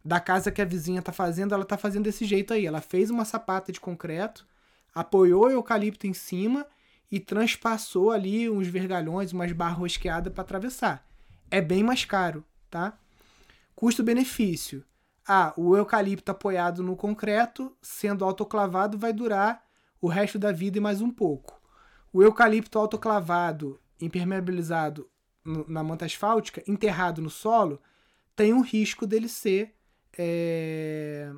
Da casa que a vizinha tá fazendo, ela tá fazendo desse jeito aí. Ela fez uma sapata de concreto, apoiou o eucalipto em cima e transpassou ali uns vergalhões, umas barras rosqueadas para atravessar. É bem mais caro, tá? Custo-benefício. Ah, o eucalipto apoiado no concreto, sendo autoclavado, vai durar o resto da vida e mais um pouco. O eucalipto autoclavado, impermeabilizado na manta asfáltica, enterrado no solo, tem um risco dele ser é,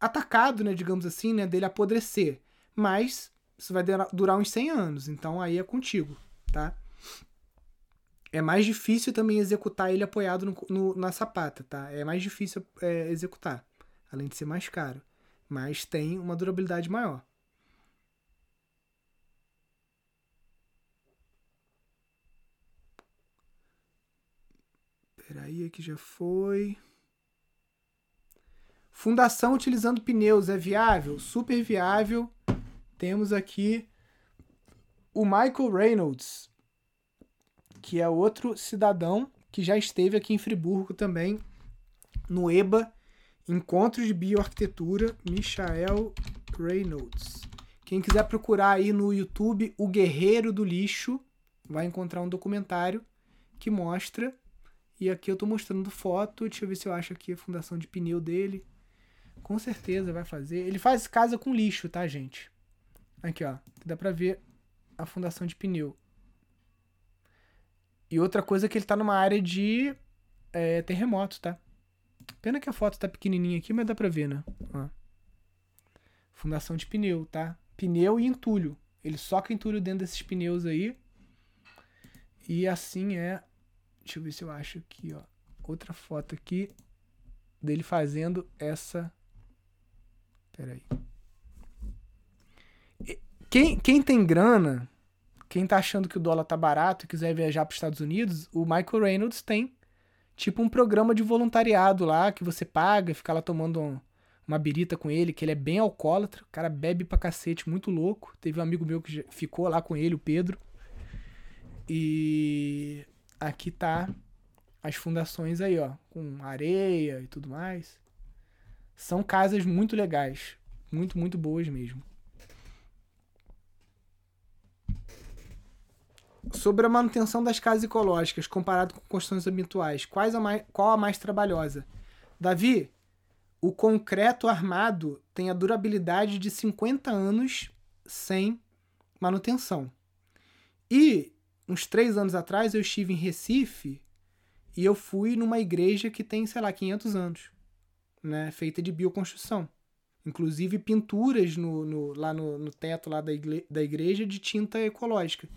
atacado, né, digamos assim, né, dele apodrecer. Mas isso vai durar uns 100 anos, então aí é contigo, tá? É mais difícil também executar ele apoiado no, no, na sapata, tá? É mais difícil é, executar, além de ser mais caro. Mas tem uma durabilidade maior. Peraí, aqui já foi. Fundação utilizando pneus é viável? Super viável. Temos aqui o Michael Reynolds, que é outro cidadão que já esteve aqui em Friburgo também, no EBA, Encontro de Bioarquitetura, Michael Reynolds. Quem quiser procurar aí no YouTube O Guerreiro do Lixo, vai encontrar um documentário que mostra e aqui eu tô mostrando foto, deixa eu ver se eu acho aqui a fundação de pneu dele. Com certeza vai fazer. Ele faz casa com lixo, tá, gente? Aqui, ó. Dá pra ver a fundação de pneu. E outra coisa é que ele tá numa área de é, terremoto, tá? Pena que a foto tá pequenininha aqui, mas dá pra ver, né? Ó. Fundação de pneu, tá? Pneu e entulho. Ele soca entulho dentro desses pneus aí. E assim é Deixa eu ver se eu acho aqui, ó. Outra foto aqui dele fazendo essa. Pera aí. Quem, quem tem grana, quem tá achando que o dólar tá barato e quiser viajar para os Estados Unidos, o Michael Reynolds tem tipo um programa de voluntariado lá que você paga, fica lá tomando um, uma birita com ele, que ele é bem alcoólatra, o cara bebe pra cacete, muito louco. Teve um amigo meu que ficou lá com ele, o Pedro. E aqui tá as fundações aí, ó, com areia e tudo mais. São casas muito legais, muito, muito boas mesmo. Sobre a manutenção das casas ecológicas comparado com construções habituais, quais a mais, qual a mais trabalhosa? Davi, o concreto armado tem a durabilidade de 50 anos sem manutenção. E uns três anos atrás eu estive em Recife e eu fui numa igreja que tem, sei lá, 500 anos, né? Feita de bioconstrução. Inclusive pinturas no, no lá no, no, teto lá da, igre, da igreja de tinta ecológica.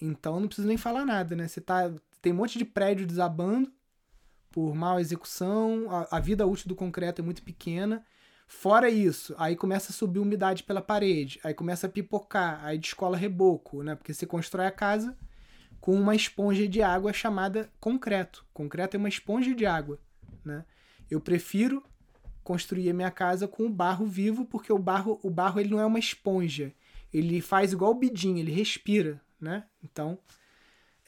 Então não preciso nem falar nada, né? Você tá, tem um monte de prédio desabando, por mal execução, a, a vida útil do concreto é muito pequena. Fora isso, aí começa a subir umidade pela parede, aí começa a pipocar, aí descola reboco, né? Porque você constrói a casa com uma esponja de água chamada concreto. Concreto é uma esponja de água, né? Eu prefiro construir a minha casa com o barro vivo, porque o barro, o barro ele não é uma esponja. Ele faz igual o bidim, ele respira, né? Então,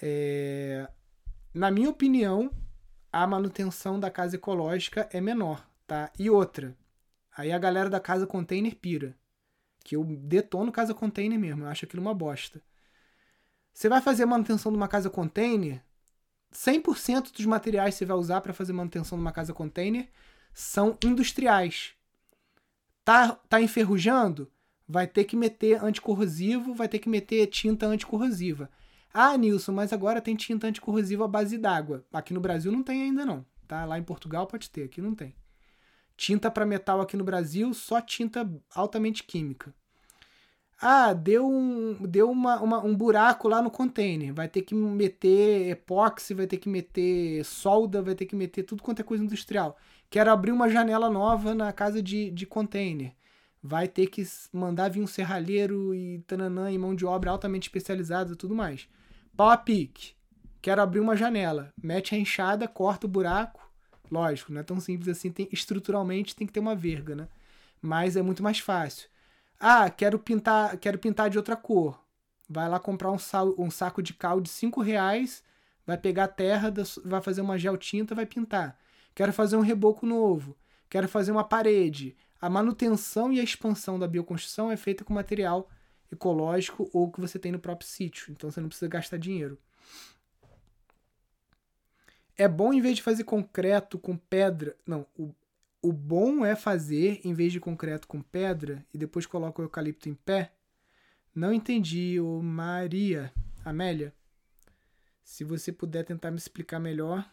é... na minha opinião, a manutenção da casa ecológica é menor, tá? E outra, aí a galera da casa container pira, que eu detono casa container mesmo, eu acho aquilo uma bosta. Você vai fazer a manutenção de uma casa container, 100% dos materiais que você vai usar para fazer manutenção de uma casa container são industriais. Tá, tá enferrujando? Vai ter que meter anticorrosivo, vai ter que meter tinta anticorrosiva. Ah, Nilson, mas agora tem tinta anticorrosiva à base d'água. Aqui no Brasil não tem ainda não, tá? Lá em Portugal pode ter, aqui não tem. Tinta para metal aqui no Brasil, só tinta altamente química. Ah, deu um, deu uma, uma, um buraco lá no container. Vai ter que meter epóxi, vai ter que meter solda, vai ter que meter tudo quanto é coisa industrial. Quero abrir uma janela nova na casa de, de container. Vai ter que mandar vir um serralheiro e tananã e mão de obra altamente especializada e tudo mais. Pau a pique. Quero abrir uma janela. Mete a enxada, corta o buraco. Lógico, não é tão simples assim. Tem, estruturalmente tem que ter uma verga, né? Mas é muito mais fácil. Ah, quero pintar, quero pintar de outra cor. Vai lá comprar um, sal, um saco de cal de 5 reais, vai pegar a terra, vai fazer uma gel tinta, vai pintar. Quero fazer um reboco novo. Quero fazer uma parede. A manutenção e a expansão da bioconstrução é feita com material ecológico ou que você tem no próprio sítio. Então você não precisa gastar dinheiro. É bom, em vez de fazer concreto com pedra. Não, o, o bom é fazer, em vez de concreto com pedra, e depois coloca o eucalipto em pé. Não entendi, ô Maria. Amélia, se você puder tentar me explicar melhor.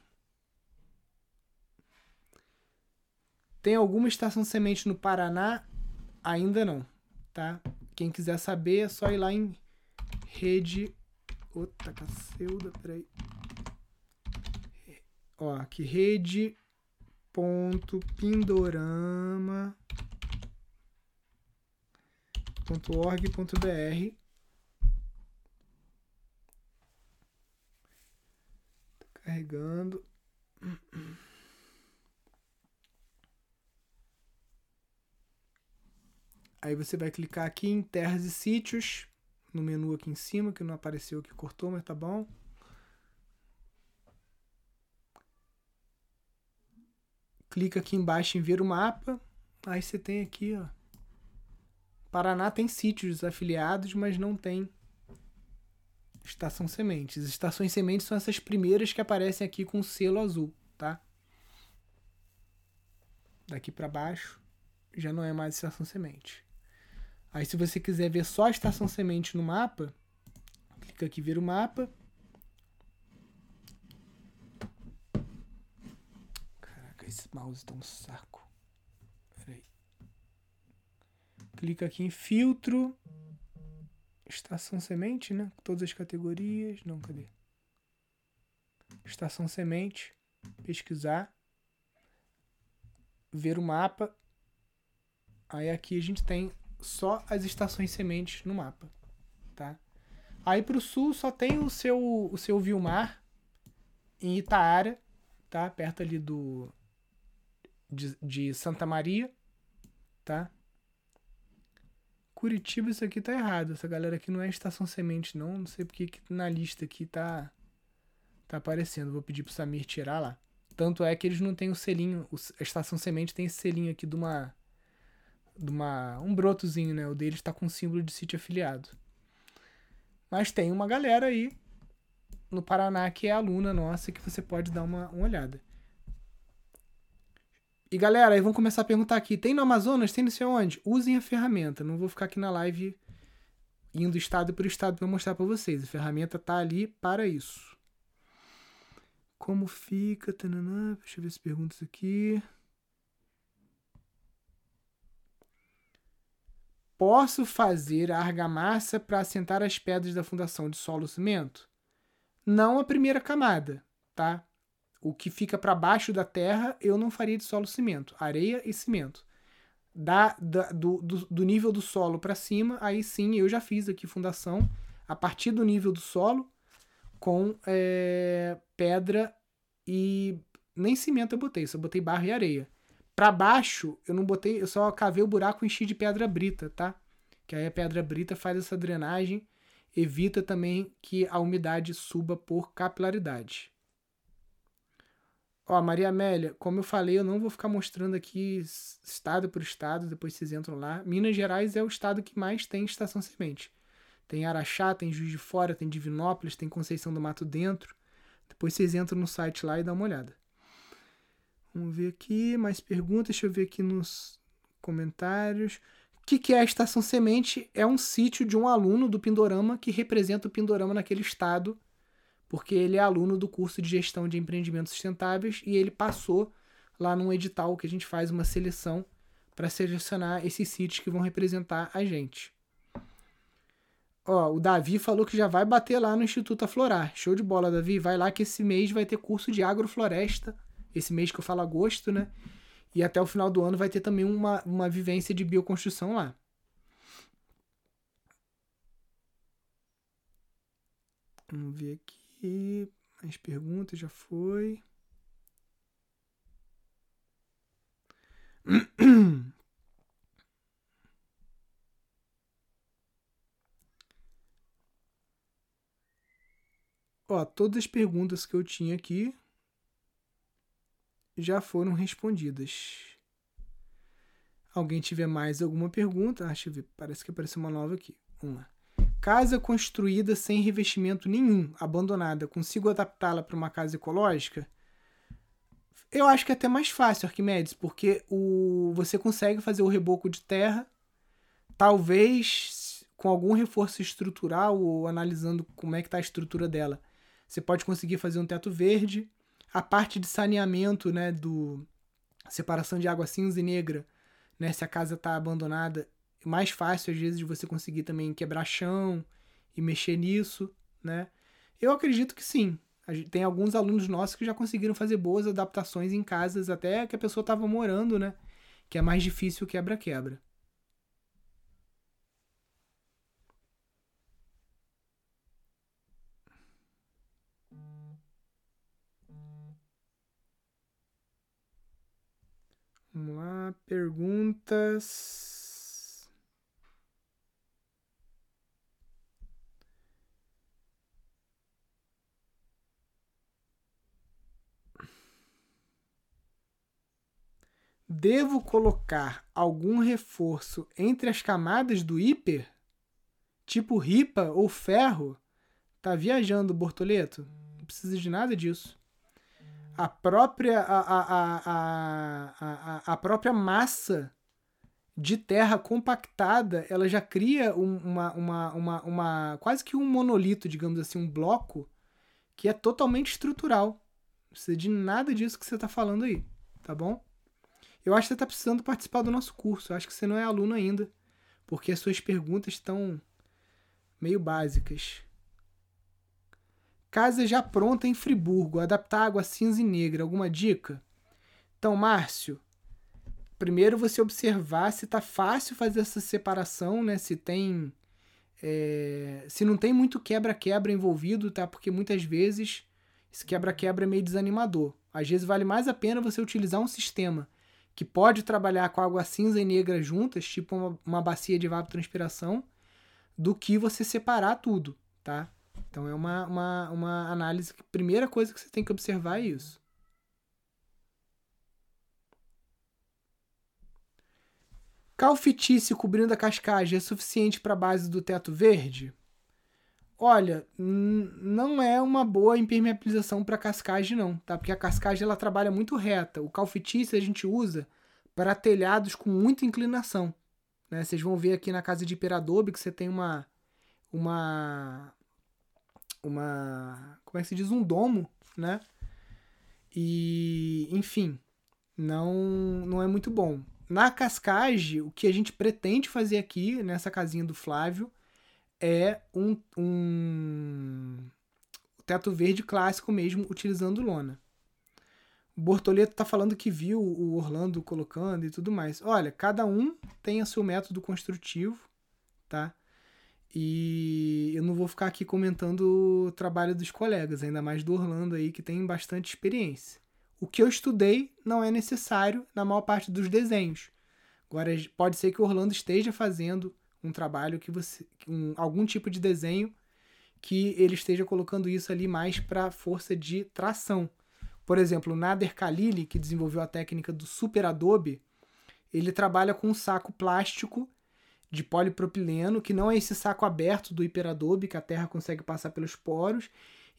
Tem alguma estação semente no Paraná? Ainda não, tá? Quem quiser saber é só ir lá em rede. Outra cacilda, peraí. Ó, aqui rede ponto pindorama tá carregando Aí você vai clicar aqui em terras e sítios, no menu aqui em cima, que não apareceu aqui, cortou, mas tá bom. Clica aqui embaixo em ver o mapa. Aí você tem aqui, ó. Paraná tem sítios afiliados, mas não tem estação sementes. Estações sementes são essas primeiras que aparecem aqui com selo azul, tá? Daqui para baixo já não é mais estação semente. Aí se você quiser ver só a estação semente no mapa, clica aqui ver o mapa. Mouse tá um saco. Peraí. Clica aqui em filtro. Estação semente, né? Todas as categorias. Não, cadê? Estação semente. Pesquisar. Ver o mapa. Aí aqui a gente tem só as estações sementes no mapa, tá? Aí para o sul só tem o seu o seu Vilmar em Itaara, tá? Perto ali do de, de Santa Maria, tá? Curitiba isso aqui tá errado. Essa galera aqui não é estação semente não, não sei porque que na lista aqui tá tá aparecendo. Vou pedir pro Samir tirar lá. Tanto é que eles não têm o selinho, a estação semente tem esse selinho aqui de uma de uma, um brotozinho, né? O dele está com símbolo de sítio afiliado. Mas tem uma galera aí no Paraná que é aluna nossa que você pode dar uma, uma olhada. E galera, aí vão começar a perguntar aqui: tem no Amazonas? Tem não sei onde? Usem a ferramenta. Não vou ficar aqui na live indo estado por estado para mostrar para vocês. A ferramenta tá ali para isso. Como fica? Tananã. Deixa eu ver as perguntas aqui. Posso fazer a argamassa para assentar as pedras da fundação de solo cimento? Não a primeira camada, tá? O que fica para baixo da terra, eu não faria de solo cimento, areia e cimento. Da, da do, do, do nível do solo para cima, aí sim eu já fiz aqui fundação a partir do nível do solo com é, pedra e nem cimento eu botei, só botei barro e areia. Para baixo eu não botei, eu só cavei o buraco e enchi de pedra brita, tá? Que aí a pedra brita faz essa drenagem, evita também que a umidade suba por capilaridade. Ó, Maria Amélia, como eu falei, eu não vou ficar mostrando aqui estado por estado, depois vocês entram lá. Minas Gerais é o estado que mais tem estação semente. Tem Araxá, tem Juiz de Fora, tem Divinópolis, tem Conceição do Mato Dentro. Depois vocês entram no site lá e dão uma olhada. Vamos ver aqui, mais perguntas. Deixa eu ver aqui nos comentários. O que, que é a Estação Semente? É um sítio de um aluno do Pindorama que representa o Pindorama naquele estado porque ele é aluno do curso de gestão de empreendimentos sustentáveis e ele passou lá num edital que a gente faz uma seleção para selecionar esses sítios que vão representar a gente. Ó, o Davi falou que já vai bater lá no Instituto Aflorar. Show de bola, Davi. Vai lá que esse mês vai ter curso de agrofloresta. Esse mês que eu falo agosto, né? E até o final do ano vai ter também uma, uma vivência de bioconstrução lá. Vamos ver aqui. E as perguntas já foi. Ó, todas as perguntas que eu tinha aqui já foram respondidas. Alguém tiver mais alguma pergunta? Ah, deixa eu ver, parece que apareceu uma nova aqui. Vamos lá. Casa construída sem revestimento nenhum, abandonada, consigo adaptá-la para uma casa ecológica? Eu acho que é até mais fácil, Arquimedes, porque o, você consegue fazer o reboco de terra, talvez com algum reforço estrutural ou analisando como é que está a estrutura dela. Você pode conseguir fazer um teto verde. A parte de saneamento, né, do separação de água cinza e negra, né, se a casa está abandonada, mais fácil, às vezes, de você conseguir também quebrar chão e mexer nisso, né? Eu acredito que sim. Tem alguns alunos nossos que já conseguiram fazer boas adaptações em casas, até que a pessoa estava morando, né? Que é mais difícil quebra-quebra. Vamos lá, perguntas. Devo colocar algum reforço entre as camadas do hiper? Tipo ripa ou ferro? Tá viajando, Bortoleto? Não precisa de nada disso. A própria, a, a, a, a, a própria massa de terra compactada, ela já cria uma, uma, uma, uma quase que um monolito, digamos assim, um bloco que é totalmente estrutural. Não precisa de nada disso que você está falando aí, tá bom? Eu acho que você está precisando participar do nosso curso. Eu acho que você não é aluno ainda, porque as suas perguntas estão meio básicas. Casa já pronta em Friburgo, adaptar água cinza e negra. Alguma dica? Então, Márcio, primeiro você observar se está fácil fazer essa separação, né? Se tem. É, se não tem muito quebra-quebra envolvido, tá? Porque muitas vezes esse quebra-quebra é meio desanimador. Às vezes vale mais a pena você utilizar um sistema que pode trabalhar com água cinza e negra juntas, tipo uma, uma bacia de evapotranspiração, do que você separar tudo, tá? Então é uma, uma, uma análise. Primeira coisa que você tem que observar é isso. Calfitice cobrindo a cascagem é suficiente para a base do teto verde? Olha, não é uma boa impermeabilização para cascagem não, tá? Porque a cascagem ela trabalha muito reta. O calfitice a gente usa para telhados com muita inclinação, né? Vocês vão ver aqui na casa de Hiperadobe que você tem uma uma uma como é que se diz um domo, né? E enfim, não não é muito bom. Na cascagem, o que a gente pretende fazer aqui nessa casinha do Flávio é um, um teto verde clássico mesmo, utilizando lona. Bortoleto tá falando que viu o Orlando colocando e tudo mais. Olha, cada um tem o seu método construtivo, tá? E eu não vou ficar aqui comentando o trabalho dos colegas, ainda mais do Orlando aí, que tem bastante experiência. O que eu estudei não é necessário na maior parte dos desenhos. Agora, pode ser que o Orlando esteja fazendo um trabalho que você. Um, algum tipo de desenho que ele esteja colocando isso ali mais para força de tração. Por exemplo, o Nader Khalili, que desenvolveu a técnica do Super Adobe, ele trabalha com um saco plástico de polipropileno, que não é esse saco aberto do Hiperadobe, que a terra consegue passar pelos poros,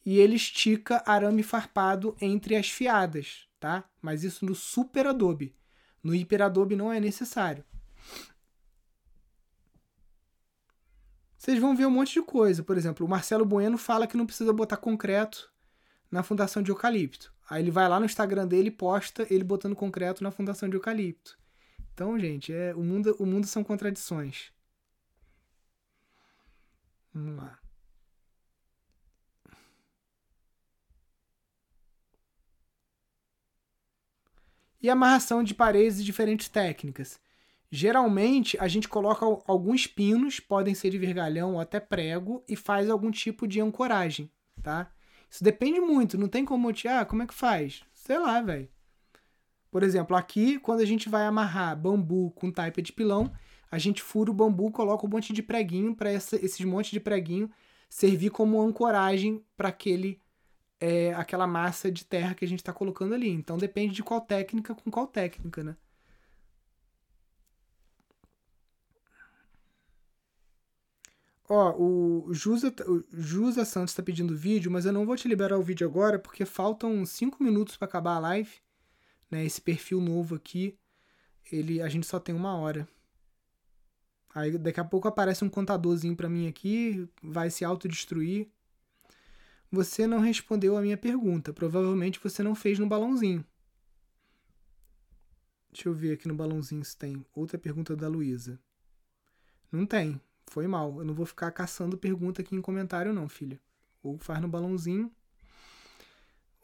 e ele estica arame farpado entre as fiadas, tá? Mas isso no Super Adobe. No Hiperadobe não é necessário. Vocês vão ver um monte de coisa. Por exemplo, o Marcelo Bueno fala que não precisa botar concreto na fundação de eucalipto. Aí ele vai lá no Instagram dele e posta ele botando concreto na fundação de eucalipto. Então, gente, é, o, mundo, o mundo são contradições. Vamos lá. E amarração de paredes de diferentes técnicas. Geralmente, a gente coloca alguns pinos, podem ser de vergalhão ou até prego, e faz algum tipo de ancoragem, tá? Isso depende muito, não tem como te, ah, como é que faz? Sei lá, velho. Por exemplo, aqui, quando a gente vai amarrar bambu com taipa de pilão, a gente fura o bambu, coloca um monte de preguinho para esses monte de preguinho servir como ancoragem para aquele é, aquela massa de terra que a gente está colocando ali. Então depende de qual técnica com qual técnica, né? Ó, o Jusa, o Jusa Santos está pedindo vídeo, mas eu não vou te liberar o vídeo agora porque faltam 5 minutos para acabar a live. Né? Esse perfil novo aqui, ele, a gente só tem uma hora. Aí daqui a pouco aparece um contadorzinho para mim aqui, vai se autodestruir. Você não respondeu a minha pergunta. Provavelmente você não fez no balãozinho. Deixa eu ver aqui no balãozinho se tem. Outra pergunta da Luísa. Não tem. Foi mal. Eu não vou ficar caçando pergunta aqui em comentário, não, filha. Ou faz no balãozinho,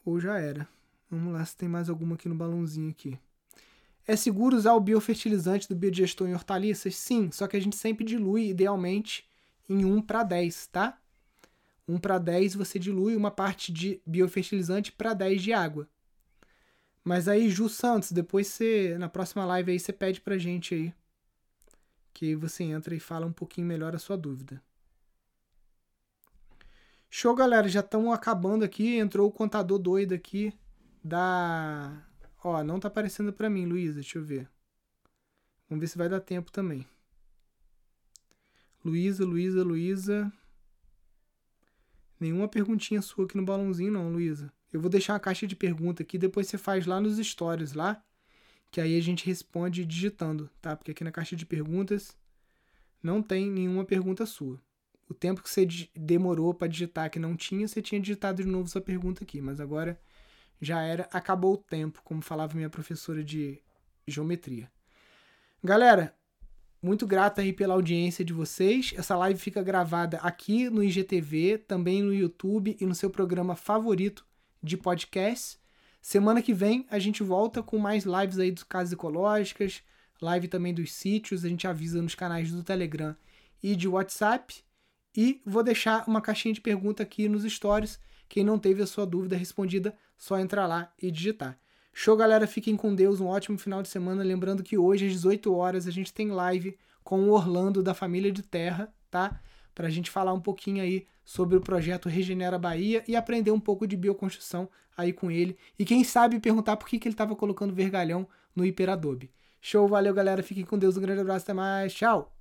ou já era. Vamos lá se tem mais alguma aqui no balãozinho aqui. É seguro usar o biofertilizante do biodigestor em hortaliças? Sim, só que a gente sempre dilui, idealmente, em 1 para 10, tá? 1 para 10 você dilui uma parte de biofertilizante para 10 de água. Mas aí, Ju Santos, depois você, na próxima live aí, você pede pra gente aí que você entra e fala um pouquinho melhor a sua dúvida. Show, galera, já estamos acabando aqui. Entrou o contador doido aqui da. Ó, não tá aparecendo para mim, Luísa, deixa eu ver. Vamos ver se vai dar tempo também. Luísa, Luísa, Luísa. Nenhuma perguntinha sua aqui no balãozinho, não, Luísa. Eu vou deixar uma caixa de pergunta aqui, depois você faz lá nos stories lá que aí a gente responde digitando, tá? Porque aqui na caixa de perguntas não tem nenhuma pergunta sua. O tempo que você demorou para digitar que não tinha, você tinha digitado de novo sua pergunta aqui, mas agora já era, acabou o tempo, como falava minha professora de geometria. Galera, muito grata aí pela audiência de vocês. Essa live fica gravada aqui no IGTV, também no YouTube e no seu programa favorito de podcast. Semana que vem a gente volta com mais lives aí dos casas ecológicas, live também dos sítios, a gente avisa nos canais do Telegram e de WhatsApp. E vou deixar uma caixinha de pergunta aqui nos stories. Quem não teve a sua dúvida respondida, só entrar lá e digitar. Show, galera. Fiquem com Deus. Um ótimo final de semana. Lembrando que hoje, às 18 horas, a gente tem live com o Orlando da Família de Terra, tá? Pra gente falar um pouquinho aí sobre o projeto Regenera Bahia e aprender um pouco de bioconstrução aí com ele. E quem sabe perguntar por que, que ele estava colocando vergalhão no Hiperadobe. Show, valeu galera, fiquem com Deus, um grande abraço, até mais, tchau!